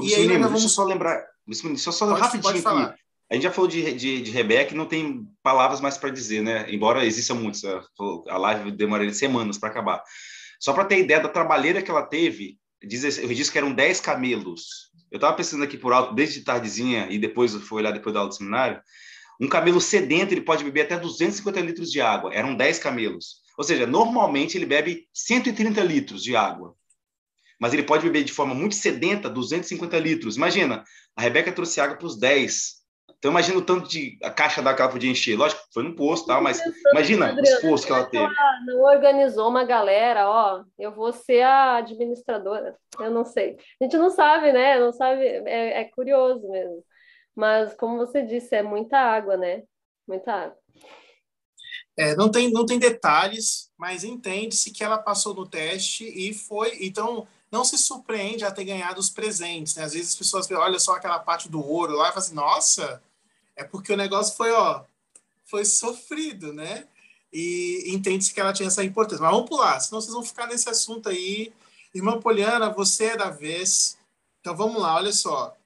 e aí vamos... Deixa eu só lembrar, deixa eu só pode, rapidinho pode falar. aqui. A gente já falou de, de, de Rebeca e não tem palavras mais para dizer, né? Embora existam muitos. A live demoraria semanas para acabar. Só para ter ideia da trabalheira que ela teve, diz, eu disse que eram 10 camelos. Eu estava pensando aqui por alto, desde tardezinha, e depois fui olhar depois da aula do seminário. Um camelo sedento, ele pode beber até 250 litros de água. Eram 10 camelos. Ou seja, normalmente ele bebe 130 litros de água. Mas ele pode beber de forma muito sedenta 250 litros. Imagina, a Rebeca trouxe água para os 10. Então imagina o tanto de a caixa da ela podia encher. Lógico, foi no posto, tá? mas imagina o esforço que ela teve. Ela não organizou uma galera, ó, eu vou ser a administradora. Eu não sei. A gente não sabe, né? Não sabe, é, é curioso mesmo. Mas como você disse, é muita água, né? Muita água. É, não, tem, não tem detalhes, mas entende-se que ela passou no teste e foi. Então, não se surpreende a ter ganhado os presentes. Né? Às vezes as pessoas veem, olha só aquela parte do ouro lá e falam assim, nossa, é porque o negócio foi, ó, foi sofrido, né? E entende-se que ela tinha essa importância. Mas vamos pular, senão vocês vão ficar nesse assunto aí. Irmã Poliana, você é da vez. Então vamos lá, olha só.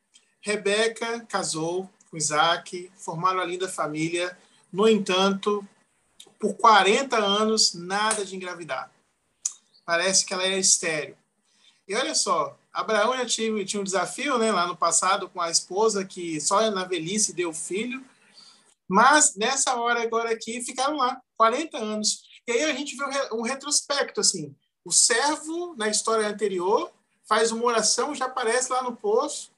Rebeca casou com Isaac, formaram a linda família. No entanto, por 40 anos, nada de engravidar. Parece que ela é estéreo. E olha só, Abraão já tinha, tinha um desafio né, lá no passado com a esposa que só na velhice deu filho, mas nessa hora agora aqui ficaram lá 40 anos. E aí a gente vê um retrospecto assim, o servo na história anterior faz uma oração, já aparece lá no poço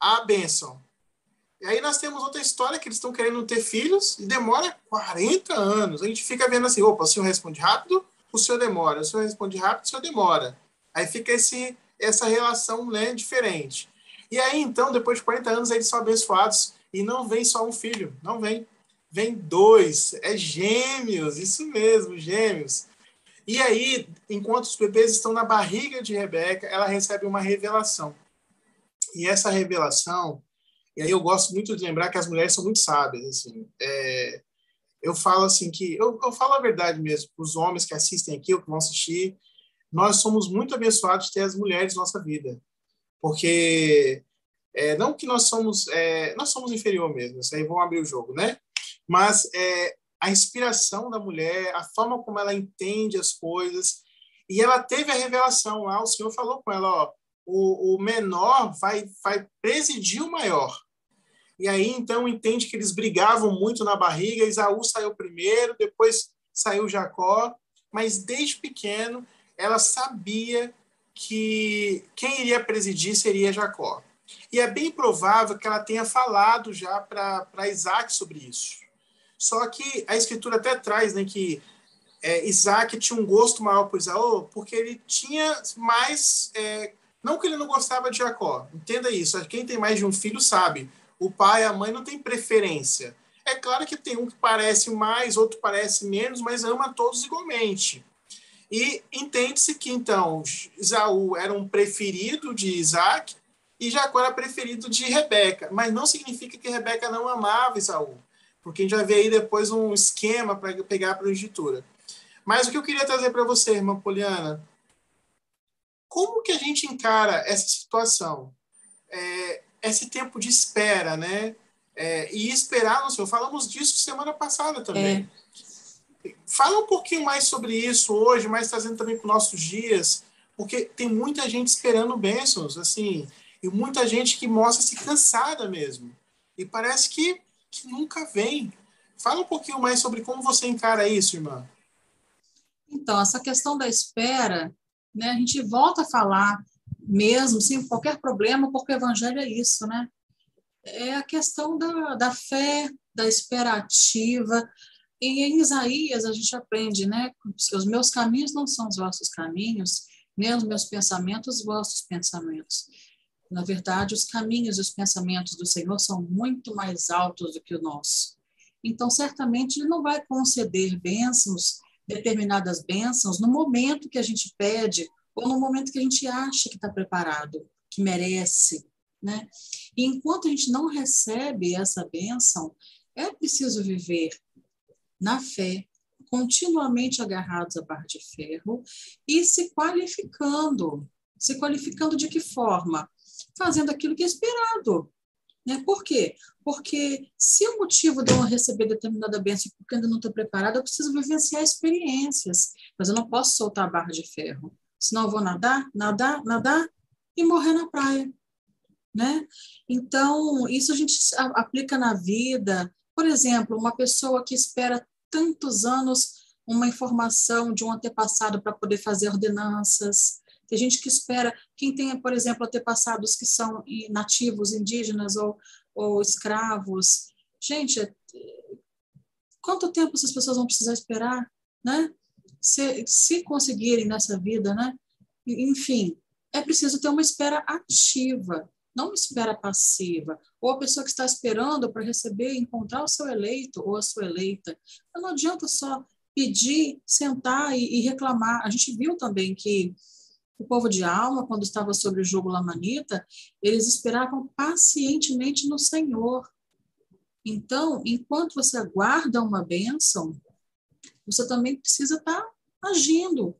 a bênção. E aí nós temos outra história que eles estão querendo ter filhos e demora 40 anos. A gente fica vendo assim, opa, o senhor responde rápido, o senhor demora. O senhor responde rápido, o senhor demora. Aí fica esse, essa relação né, diferente. E aí, então, depois de 40 anos, eles são abençoados. E não vem só um filho, não vem. Vem dois, é gêmeos, isso mesmo, gêmeos. E aí, enquanto os bebês estão na barriga de Rebeca, ela recebe uma revelação. E essa revelação e aí eu gosto muito de lembrar que as mulheres são muito sábias. Assim. É, eu falo assim que eu, eu falo a verdade mesmo para os homens que assistem aqui ou que vão assistir. Nós somos muito abençoados de ter as mulheres na nossa vida, porque é, não que nós somos é, nós somos inferior mesmo. Isso aí vão abrir o jogo, né? Mas é, a inspiração da mulher, a forma como ela entende as coisas, e ela teve a revelação lá. O Senhor falou com ela, ó, o, o menor vai vai presidir o maior. E aí, então, entende que eles brigavam muito na barriga. Isaú saiu primeiro, depois saiu Jacó. Mas desde pequeno, ela sabia que quem iria presidir seria Jacó. E é bem provável que ela tenha falado já para Isaac sobre isso. Só que a escritura até traz né, que é, Isaac tinha um gosto maior por Isaú, porque ele tinha mais. É, não que ele não gostava de Jacó, entenda isso. Quem tem mais de um filho sabe o pai e a mãe não têm preferência. É claro que tem um que parece mais, outro parece menos, mas ama todos igualmente. E entende-se que, então, Isaú era um preferido de Isaac e Jacó era preferido de Rebeca. Mas não significa que Rebeca não amava Isaú, porque a gente vai ver aí depois um esquema para pegar a progenitura. Mas o que eu queria trazer para você, irmã Poliana, como que a gente encara essa situação? É, esse tempo de espera, né? É, e esperar no Senhor. Falamos disso semana passada também. É. Fala um pouquinho mais sobre isso hoje, mais trazendo também para os nossos dias, porque tem muita gente esperando bênçãos, assim, e muita gente que mostra-se cansada mesmo. E parece que, que nunca vem. Fala um pouquinho mais sobre como você encara isso, irmã. Então, essa questão da espera, né, a gente volta a falar mesmo, sem qualquer problema, porque o evangelho é isso, né? É a questão da, da fé, da esperativa. E em Isaías a gente aprende, né? Os meus caminhos não são os vossos caminhos, nem os meus pensamentos os vossos pensamentos. Na verdade, os caminhos e os pensamentos do Senhor são muito mais altos do que o nosso. Então, certamente, Ele não vai conceder bênçãos, determinadas bênçãos, no momento que a gente pede ou no momento que a gente acha que está preparado, que merece, né? E enquanto a gente não recebe essa bênção, é preciso viver na fé, continuamente agarrados à barra de ferro e se qualificando. Se qualificando de que forma? Fazendo aquilo que é esperado. Né? Por quê? Porque se o motivo de eu receber determinada bênção porque ainda não estou preparado, eu preciso vivenciar experiências, mas eu não posso soltar a barra de ferro senão eu vou nadar, nadar, nadar e morrer na praia, né? Então, isso a gente aplica na vida. Por exemplo, uma pessoa que espera tantos anos uma informação de um antepassado para poder fazer ordenanças. Tem gente que espera, quem tem, por exemplo, antepassados que são nativos, indígenas ou, ou escravos. Gente, quanto tempo essas pessoas vão precisar esperar, né? se, se conseguirem nessa vida, né? Enfim, é preciso ter uma espera ativa. Não uma espera passiva, ou a pessoa que está esperando para receber, encontrar o seu eleito ou a sua eleita. Então, não adianta só pedir, sentar e, e reclamar. A gente viu também que o povo de Alma, quando estava sobre o jogo Lamanita, eles esperavam pacientemente no Senhor. Então, enquanto você aguarda uma bênção, você também precisa estar tá agindo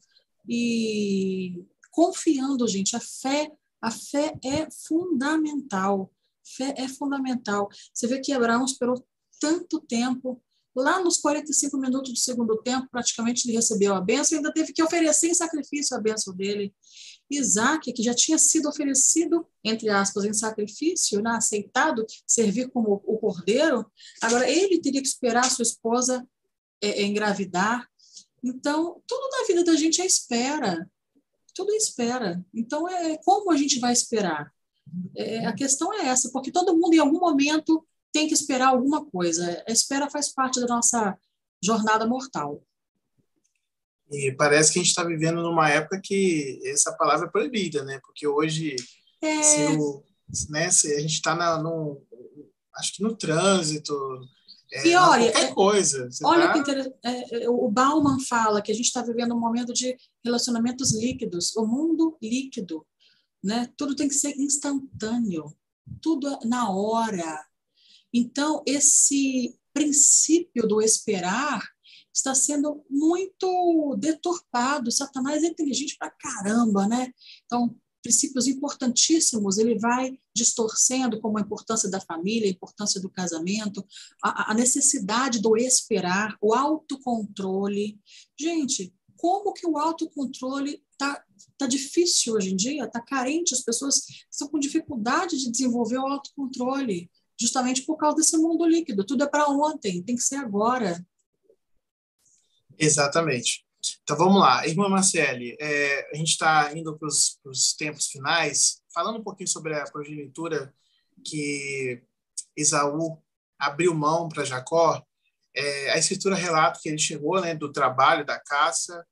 e confiando, gente. A fé, a fé é fundamental. Fé é fundamental. Você vê que Abraão esperou tanto tempo Lá nos 45 minutos do segundo tempo, praticamente ele recebeu a benção e ainda teve que oferecer em sacrifício a benção dele. Isaac, que já tinha sido oferecido, entre aspas, em sacrifício, né, aceitado servir como o cordeiro, agora ele teria que esperar sua esposa é, é, engravidar. Então, tudo na vida da gente é espera. Tudo é espera. Então, é como a gente vai esperar? É, a questão é essa, porque todo mundo, em algum momento, tem que esperar alguma coisa. A espera faz parte da nossa jornada mortal. E parece que a gente está vivendo numa época que essa palavra é proibida, né? Porque hoje, é... se, o, né, se a gente está no, acho que no trânsito, é, e olha, qualquer é, coisa. olha tá... que interessante. É, é, o Bauman fala que a gente está vivendo um momento de relacionamentos líquidos, o mundo líquido, né? Tudo tem que ser instantâneo, tudo na hora. Então, esse princípio do esperar está sendo muito deturpado. Satanás é inteligente para caramba, né? Então, princípios importantíssimos, ele vai distorcendo como a importância da família, a importância do casamento, a, a necessidade do esperar, o autocontrole. Gente, como que o autocontrole está tá difícil hoje em dia, está carente, as pessoas estão com dificuldade de desenvolver o autocontrole justamente por causa desse mundo líquido. Tudo é para ontem, tem que ser agora. Exatamente. Então vamos lá, irmã Marcele, é, a gente está indo para os tempos finais, falando um pouquinho sobre a progenitura que Esaú abriu mão para Jacó. É, a escritura relata que ele chegou né, do trabalho, da caça,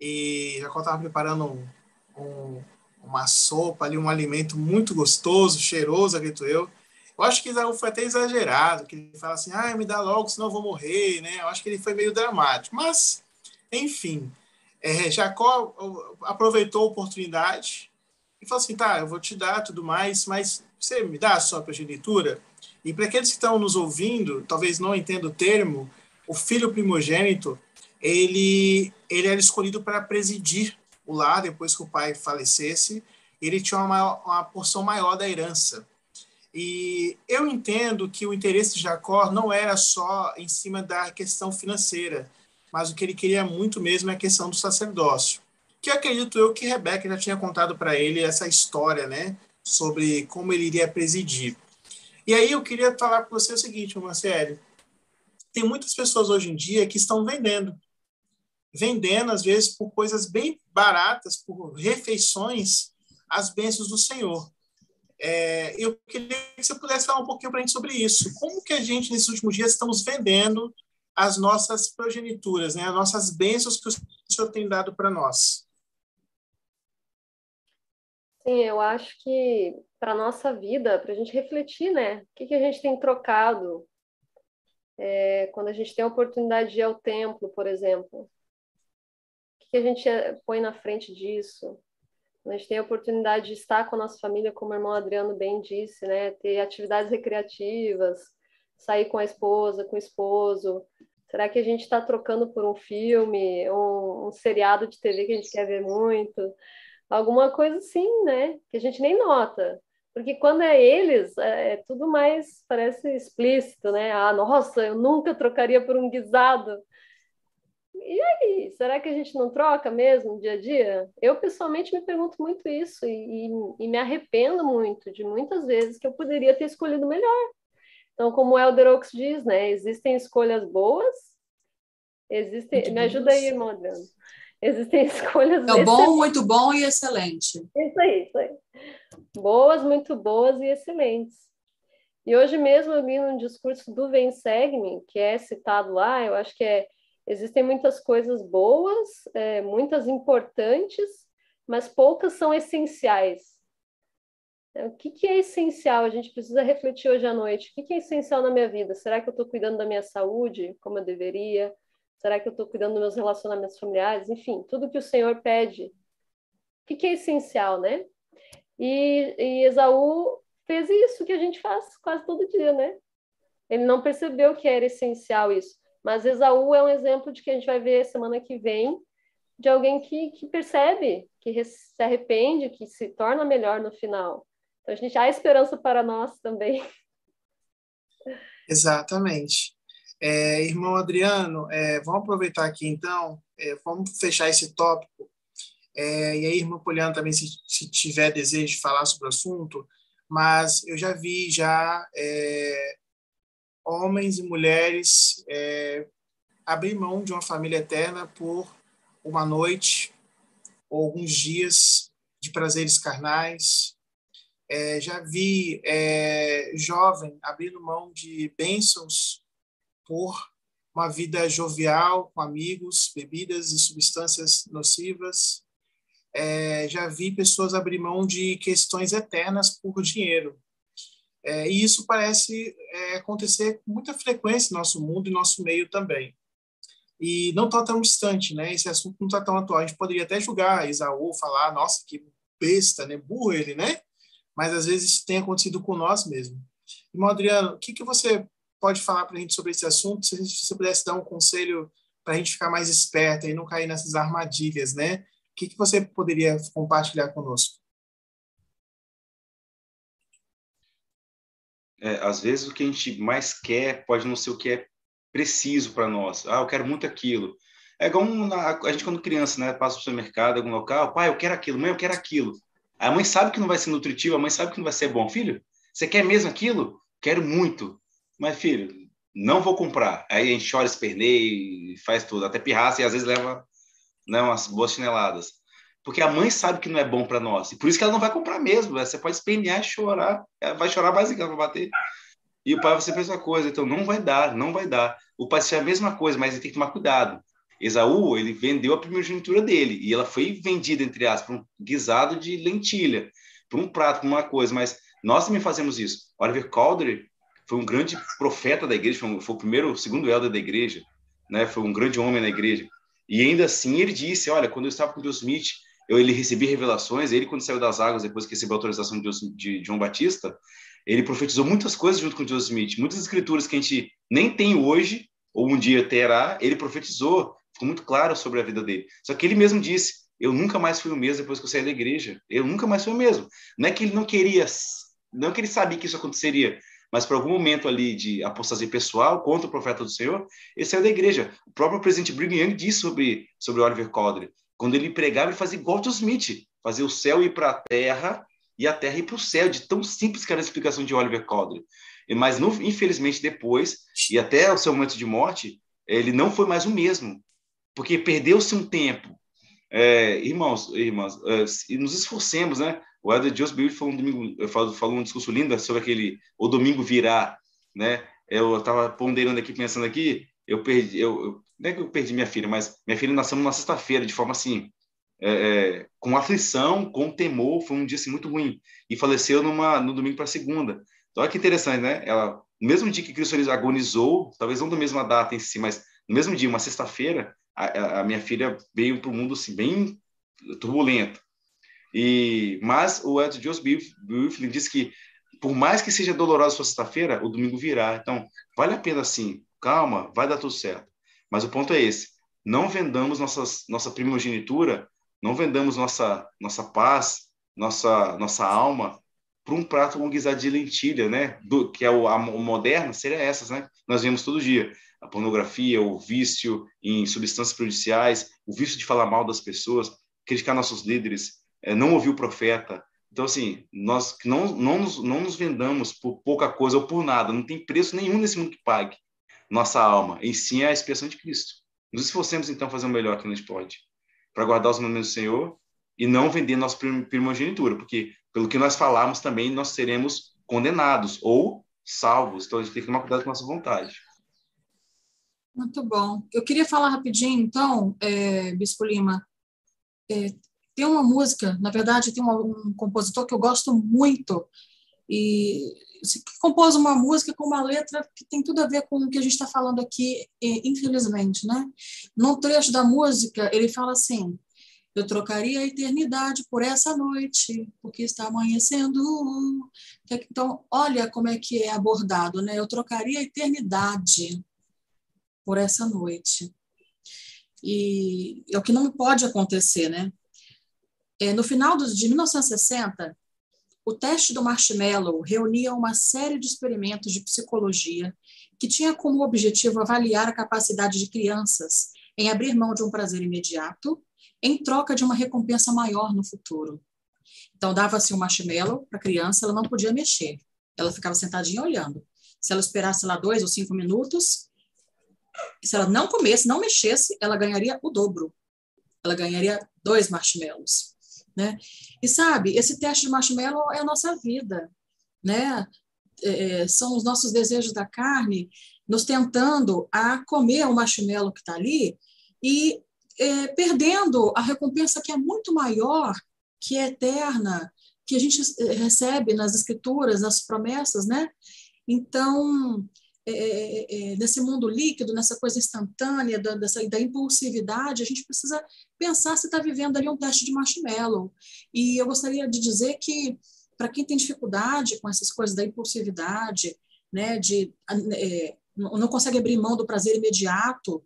e Jacó estava preparando um, um, uma sopa ali, um alimento muito gostoso, cheiroso, acredito eu, eu acho que foi até exagerado, que ele fala assim, ah, me dá logo, senão eu vou morrer, né? Eu acho que ele foi meio dramático. Mas, enfim, é, Jacó aproveitou a oportunidade e falou assim, tá, eu vou te dar tudo mais, mas você me dá a sua progenitura? E para aqueles que estão nos ouvindo, talvez não entendam o termo, o filho primogênito, ele, ele era escolhido para presidir o lar depois que o pai falecesse, ele tinha uma, uma porção maior da herança. E eu entendo que o interesse de Jacó não era só em cima da questão financeira, mas o que ele queria muito mesmo é a questão do sacerdócio. Que acredito eu que Rebeca já tinha contado para ele essa história, né, sobre como ele iria presidir. E aí eu queria falar para você o seguinte, Marcelo, tem muitas pessoas hoje em dia que estão vendendo, vendendo às vezes por coisas bem baratas, por refeições, as bênçãos do Senhor. É, eu queria que você pudesse falar um pouquinho para a gente sobre isso. Como que a gente, nesses últimos dias, estamos vendendo as nossas progenituras, né? as nossas bênçãos que o Senhor tem dado para nós? Sim, eu acho que para a nossa vida, para a gente refletir, né? O que, que a gente tem trocado é, quando a gente tem a oportunidade de ir ao templo, por exemplo? O que, que a gente põe na frente disso? A gente tem a oportunidade de estar com a nossa família, como o irmão Adriano bem disse, né? Ter atividades recreativas, sair com a esposa, com o esposo. Será que a gente está trocando por um filme, um, um seriado de TV que a gente quer ver muito? Alguma coisa assim, né? Que a gente nem nota. Porque quando é eles, é, é tudo mais, parece explícito, né? Ah, nossa, eu nunca trocaria por um guisado. E aí, será que a gente não troca mesmo no dia a dia? Eu, pessoalmente, me pergunto muito isso e, e, e me arrependo muito de muitas vezes que eu poderia ter escolhido melhor. Então, como o Elder Oaks diz, né, existem escolhas boas, existem... Muito me ajuda aí, irmão Adriano. Existem escolhas... É bom, muito bom e excelente. Isso aí, isso aí. Boas, muito boas e excelentes. E hoje mesmo eu li um discurso do Vem Segue-me, que é citado lá, eu acho que é Existem muitas coisas boas, é, muitas importantes, mas poucas são essenciais. É, o que, que é essencial? A gente precisa refletir hoje à noite. O que, que é essencial na minha vida? Será que eu estou cuidando da minha saúde como eu deveria? Será que eu estou cuidando dos meus relacionamentos familiares? Enfim, tudo que o Senhor pede. O que, que é essencial, né? E, e Esaú fez isso que a gente faz quase todo dia, né? Ele não percebeu que era essencial isso. Mas Esaú é um exemplo de que a gente vai ver semana que vem, de alguém que, que percebe, que se arrepende, que se torna melhor no final. Então, a gente há esperança para nós também. Exatamente. É, irmão Adriano, é, vamos aproveitar aqui então, é, vamos fechar esse tópico. É, e aí, irmão Poliano também, se, se, tiver desejo de falar sobre o assunto, mas eu já vi já é, homens e mulheres é, abrir mão de uma família eterna por uma noite ou alguns dias de prazeres carnais, é, já vi é, jovem abrindo mão de bênçãos por uma vida jovial com amigos, bebidas e substâncias nocivas. É, já vi pessoas abrir mão de questões eternas por dinheiro. É, e isso parece é, acontecer com muita frequência no nosso mundo e no nosso meio também. E não está tão distante, né? Esse assunto não está tão atual. A gente poderia até julgar Isaú, falar, nossa, que besta, né? Burro ele, né? Mas às vezes tem acontecido com nós mesmo. Irmão Adriano, o que, que você pode falar para a gente sobre esse assunto? Se você pudesse dar um conselho para a gente ficar mais esperto e não cair nessas armadilhas, né? O que, que você poderia compartilhar conosco? É, às vezes o que a gente mais quer pode não ser o que é preciso para nós. Ah, eu quero muito aquilo. É igual um, a gente quando criança, né, passa para o supermercado, algum local, pai, eu quero aquilo, mãe, eu quero aquilo. A mãe sabe que não vai ser nutritivo, a mãe sabe que não vai ser bom. Filho, você quer mesmo aquilo? Quero muito. Mas, filho, não vou comprar. Aí a gente chora, esperneia, faz tudo, até pirraça e às vezes leva né, umas boas chineladas. Porque a mãe sabe que não é bom para nós. E por isso que ela não vai comprar mesmo. Você pode espernear chorar. Ela vai chorar ela vai bater. E o pai vai ser a mesma coisa. Então, não vai dar, não vai dar. O pai vai ser a mesma coisa, mas ele tem que tomar cuidado. Esaú, ele vendeu a primogenitura dele e ela foi vendida, entre aspas, um guisado de lentilha, por um prato, por uma coisa, mas nós também fazemos isso. Oliver Cowdery foi um grande profeta da igreja, foi, um, foi o primeiro, segundo elder da igreja, né? foi um grande homem na igreja. E ainda assim ele disse, olha, quando eu estava com Deus Smith, eu, ele recebi revelações, ele quando saiu das águas, depois que recebeu a autorização de, Deus, de João Batista, ele profetizou muitas coisas junto com Deus Smith, muitas escrituras que a gente nem tem hoje, ou um dia terá, ele profetizou ficou muito claro sobre a vida dele. Só que ele mesmo disse: Eu nunca mais fui o mesmo depois que eu saí da igreja. Eu nunca mais fui o mesmo. Não é que ele não queria, não é que ele sabia que isso aconteceria, mas por algum momento ali de apostasia pessoal contra o profeta do Senhor, ele saiu da igreja. O próprio presidente Brigham Young disse sobre, sobre Oliver Cowdery. Quando ele pregava, ele fazia igual o Smith, fazer o céu ir para a terra e a terra ir para o céu, de tão simples que era a explicação de Oliver Cowdery. Mas, no, infelizmente, depois, e até o seu momento de morte, ele não foi mais o mesmo porque perdeu-se um tempo. É, irmãos, irmãs, é, nos esforcemos, né? O Elder Joseph falou um domingo, falou um discurso lindo sobre aquele o domingo virá, né? Eu estava ponderando aqui, pensando aqui, eu perdi, eu, eu, não é que eu perdi minha filha, mas minha filha nasceu numa sexta-feira, de forma assim, é, é, com aflição, com temor, foi um dia assim, muito ruim, e faleceu numa, no domingo para segunda. Então, olha que interessante, né? Ela, no mesmo dia que Cristo agonizou, talvez não da mesma data em si, mas no mesmo dia, uma sexta-feira, a, a minha filha veio para o mundo assim, bem turbulento. E, mas o Ed Joseph Bufflin diz que, por mais que seja dolorosa sua sexta-feira, o domingo virá. Então, vale a pena assim, calma, vai dar tudo certo. Mas o ponto é esse: não vendamos nossas, nossa primogenitura, não vendamos nossa, nossa paz, nossa, nossa alma para um prato com guisado de lentilha, né? Do, que é o, a, o moderno, seria essas, né? Nós vemos todo dia a pornografia, o vício em substâncias prejudiciais, o vício de falar mal das pessoas, criticar nossos líderes, é, não ouvir o profeta. Então, assim, nós não, não, nos, não nos vendamos por pouca coisa ou por nada, não tem preço nenhum nesse mundo que pague nossa alma, em sim é a expressão de Cristo. Nos esforcemos, então, fazer o melhor que a gente pode, para guardar os mandamentos do Senhor e não vender nossa primogenitura, porque, pelo que nós falamos também, nós seremos condenados ou salvos. Então, a gente tem que tomar cuidado com a nossa vontade. Muito bom. Eu queria falar rapidinho, então, é, Bispo Lima, é, tem uma música, na verdade, tem um compositor que eu gosto muito, e que compôs uma música com uma letra que tem tudo a ver com o que a gente está falando aqui, infelizmente, né? Num trecho da música, ele fala assim: Eu trocaria a eternidade por essa noite, porque está amanhecendo. Então, olha como é que é abordado, né? Eu trocaria a eternidade por essa noite. E é o que não pode acontecer, né? É, no final de 1960, o teste do marshmallow reunia uma série de experimentos de psicologia que tinha como objetivo avaliar a capacidade de crianças em abrir mão de um prazer imediato em troca de uma recompensa maior no futuro. Então, dava-se um marshmallow para a criança, ela não podia mexer, ela ficava sentadinha olhando. Se ela esperasse lá dois ou cinco minutos, se ela não comesse, não mexesse, ela ganharia o dobro. Ela ganharia dois marshmallows. Né? E sabe, esse teste de marshmallow é a nossa vida, né? É, é, são os nossos desejos da carne nos tentando a comer o marshmallow que está ali e é, perdendo a recompensa que é muito maior, que é eterna, que a gente é, recebe nas escrituras, nas promessas, né? Então, é, é, é, nesse mundo líquido, nessa coisa instantânea, da, dessa, da impulsividade, a gente precisa pensar se está vivendo ali um teste de marshmallow. E eu gostaria de dizer que, para quem tem dificuldade com essas coisas da impulsividade, né, de, é, não consegue abrir mão do prazer imediato,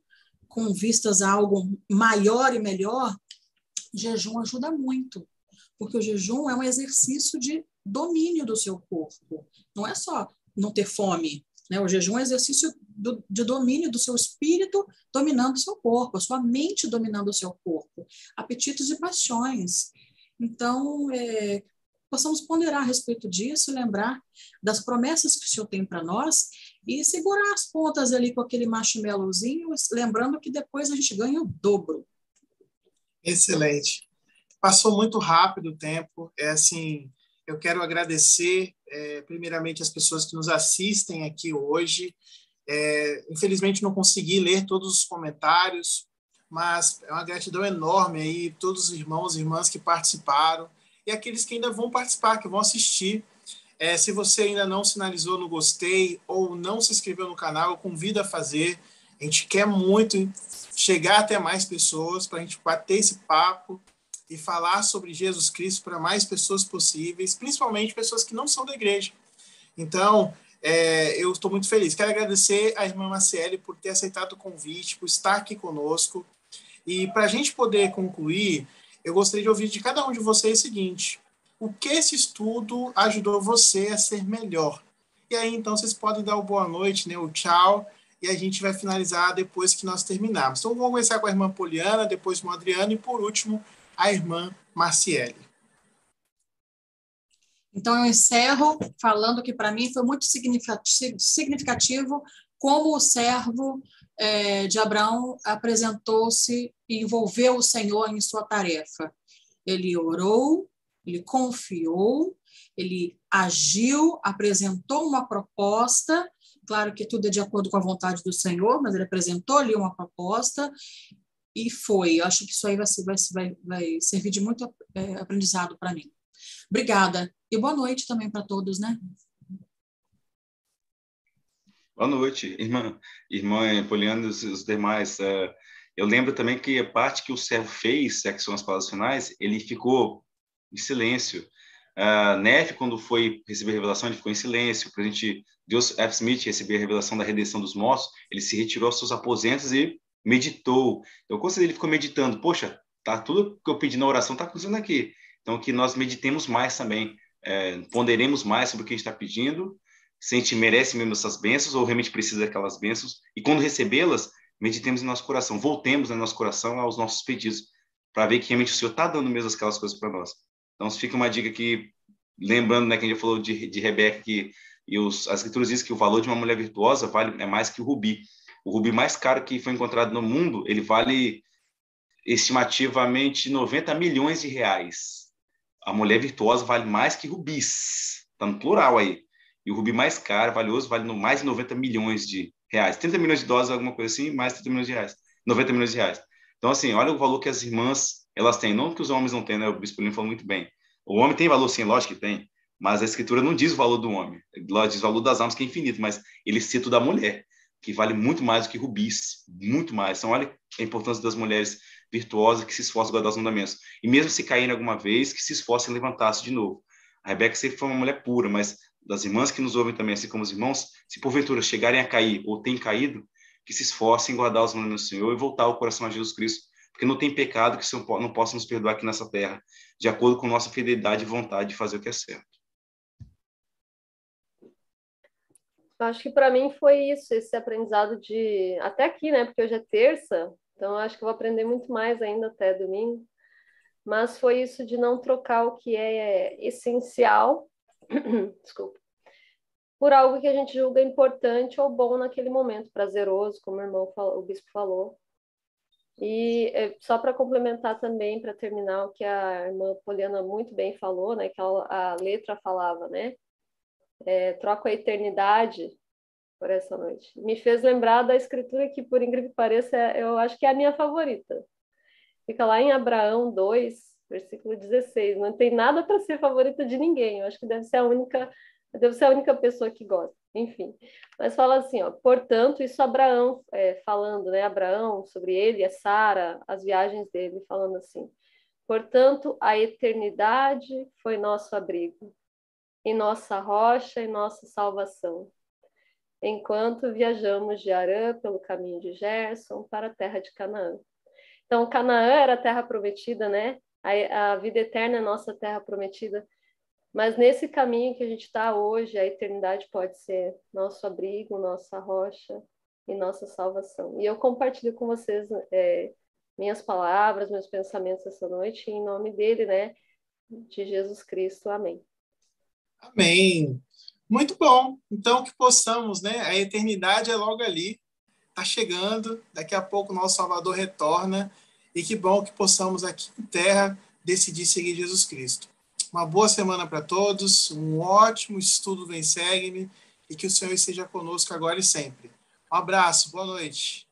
com vistas a algo maior e melhor, jejum ajuda muito, porque o jejum é um exercício de domínio do seu corpo. Não é só não ter fome, né? O jejum é exercício do, de domínio do seu espírito dominando o seu corpo, a sua mente dominando o seu corpo, apetites e paixões. Então, é, possamos ponderar a respeito disso, lembrar das promessas que o Senhor tem para nós e segurar as pontas ali com aquele marshmallowzinho, lembrando que depois a gente ganha o dobro. Excelente. Passou muito rápido o tempo. É assim, eu quero agradecer, é, primeiramente, as pessoas que nos assistem aqui hoje. É, infelizmente, não consegui ler todos os comentários, mas é uma gratidão enorme aí todos os irmãos e irmãs que participaram e aqueles que ainda vão participar, que vão assistir. É, se você ainda não sinalizou no gostei ou não se inscreveu no canal, eu convido a fazer. A gente quer muito chegar até mais pessoas para a gente bater esse papo e falar sobre Jesus Cristo para mais pessoas possíveis, principalmente pessoas que não são da igreja. Então, é, eu estou muito feliz. Quero agradecer à irmã Marcele por ter aceitado o convite, por estar aqui conosco. E para a gente poder concluir, eu gostaria de ouvir de cada um de vocês o seguinte: o que esse estudo ajudou você a ser melhor? E aí, então, vocês podem dar o boa noite, né, o tchau, e a gente vai finalizar depois que nós terminarmos. Então, vamos começar com a irmã Poliana, depois com o Adriano e, por último, a irmã Marciele. Então, eu encerro falando que, para mim, foi muito significativo como o servo é, de Abraão apresentou-se e envolveu o Senhor em sua tarefa. Ele orou, ele confiou, ele agiu, apresentou uma proposta. Claro que tudo é de acordo com a vontade do Senhor, mas ele apresentou ali uma proposta e foi. Eu acho que isso aí vai, vai, vai, vai servir de muito é, aprendizado para mim. Obrigada. E boa noite também para todos, né? Boa noite, irmã, irmã Poliana e os, demais. É, eu lembro também que a parte que o servo fez, é que são as palavras finais, ele ficou em silêncio. Uh, Neff, quando foi receber a revelação, ele ficou em silêncio. O presidente Deus F. Smith receber a revelação da redenção dos mortos, ele se retirou aos seus aposentos e meditou. Então, quando ele ficou meditando, poxa, tá tudo que eu pedi na oração está acontecendo aqui. Então, que nós meditemos mais também, é, ponderemos mais sobre o que a gente está pedindo, se a gente merece mesmo essas bênçãos ou realmente precisa daquelas bênçãos, e quando recebê-las, meditemos em nosso coração, voltemos no nosso coração aos nossos pedidos, para ver que realmente o Senhor está dando mesmo aquelas coisas para nós. Então, fica uma dica que, lembrando né, que a gente falou de, de Rebeca, que e os, as escrituras dizem que o valor de uma mulher virtuosa vale é mais que o rubi. O rubi mais caro que foi encontrado no mundo, ele vale estimativamente 90 milhões de reais. A mulher virtuosa vale mais que rubis. Está no plural aí. E o rubi mais caro, valioso, vale no mais de 90 milhões de reais. 30 milhões de dólares, alguma coisa assim, mais 30 milhões de reais. 90 milhões de reais. Então, assim, olha o valor que as irmãs elas têm, não que os homens não têm, né? O Bispo Lima falou muito bem. O homem tem valor, sim, lógico que tem, mas a Escritura não diz o valor do homem, ela diz o valor das almas, que é infinito, mas ele cita o da mulher, que vale muito mais do que rubis, muito mais. Então, olha a importância das mulheres virtuosas que se esforçam guardar os mandamentos. E mesmo se caírem alguma vez, que se esforcem em levantar-se de novo. A Rebeca sempre foi uma mulher pura, mas das irmãs que nos ouvem também, assim como os irmãos, se porventura chegarem a cair ou têm caído, que se esforcem em guardar os mandamentos do Senhor e voltar o coração a Jesus Cristo, porque não tem pecado que o Senhor não possa nos perdoar aqui nessa terra, de acordo com nossa fidelidade e vontade de fazer o que é certo. Acho que para mim foi isso, esse aprendizado de até aqui, né? Porque hoje é terça, então acho que vou aprender muito mais ainda até domingo. Mas foi isso de não trocar o que é essencial, desculpa, por algo que a gente julga importante ou bom naquele momento, prazeroso, como o irmão falou, o bispo falou. E é, só para complementar também, para terminar o que a irmã Poliana muito bem falou, né, que a, a letra falava, né, é, troco a eternidade por essa noite. Me fez lembrar da escritura que, por incrível que pareça, é, eu acho que é a minha favorita. Fica lá em Abraão 2, versículo 16. Não tem nada para ser favorita de ninguém. Eu acho que deve ser a única Deve ser a única pessoa que gosta, enfim. Mas fala assim, ó, portanto, isso Abraão é, falando, né? Abraão sobre ele, a Sara, as viagens dele, falando assim. Portanto, a eternidade foi nosso abrigo, e nossa rocha e nossa salvação. Enquanto viajamos de Arã pelo caminho de para a terra de Canaã. Então, Canaã era a terra prometida, né? A, a vida eterna é nossa terra prometida. Mas nesse caminho que a gente está hoje, a eternidade pode ser nosso abrigo, nossa rocha e nossa salvação. E eu compartilho com vocês é, minhas palavras, meus pensamentos essa noite, em nome dele, né? De Jesus Cristo. Amém. Amém. Muito bom. Então, que possamos, né? A eternidade é logo ali, está chegando. Daqui a pouco o nosso Salvador retorna. E que bom que possamos aqui em terra decidir seguir Jesus Cristo. Uma boa semana para todos, um ótimo estudo do Segue-me e que o Senhor esteja conosco agora e sempre. Um abraço, boa noite.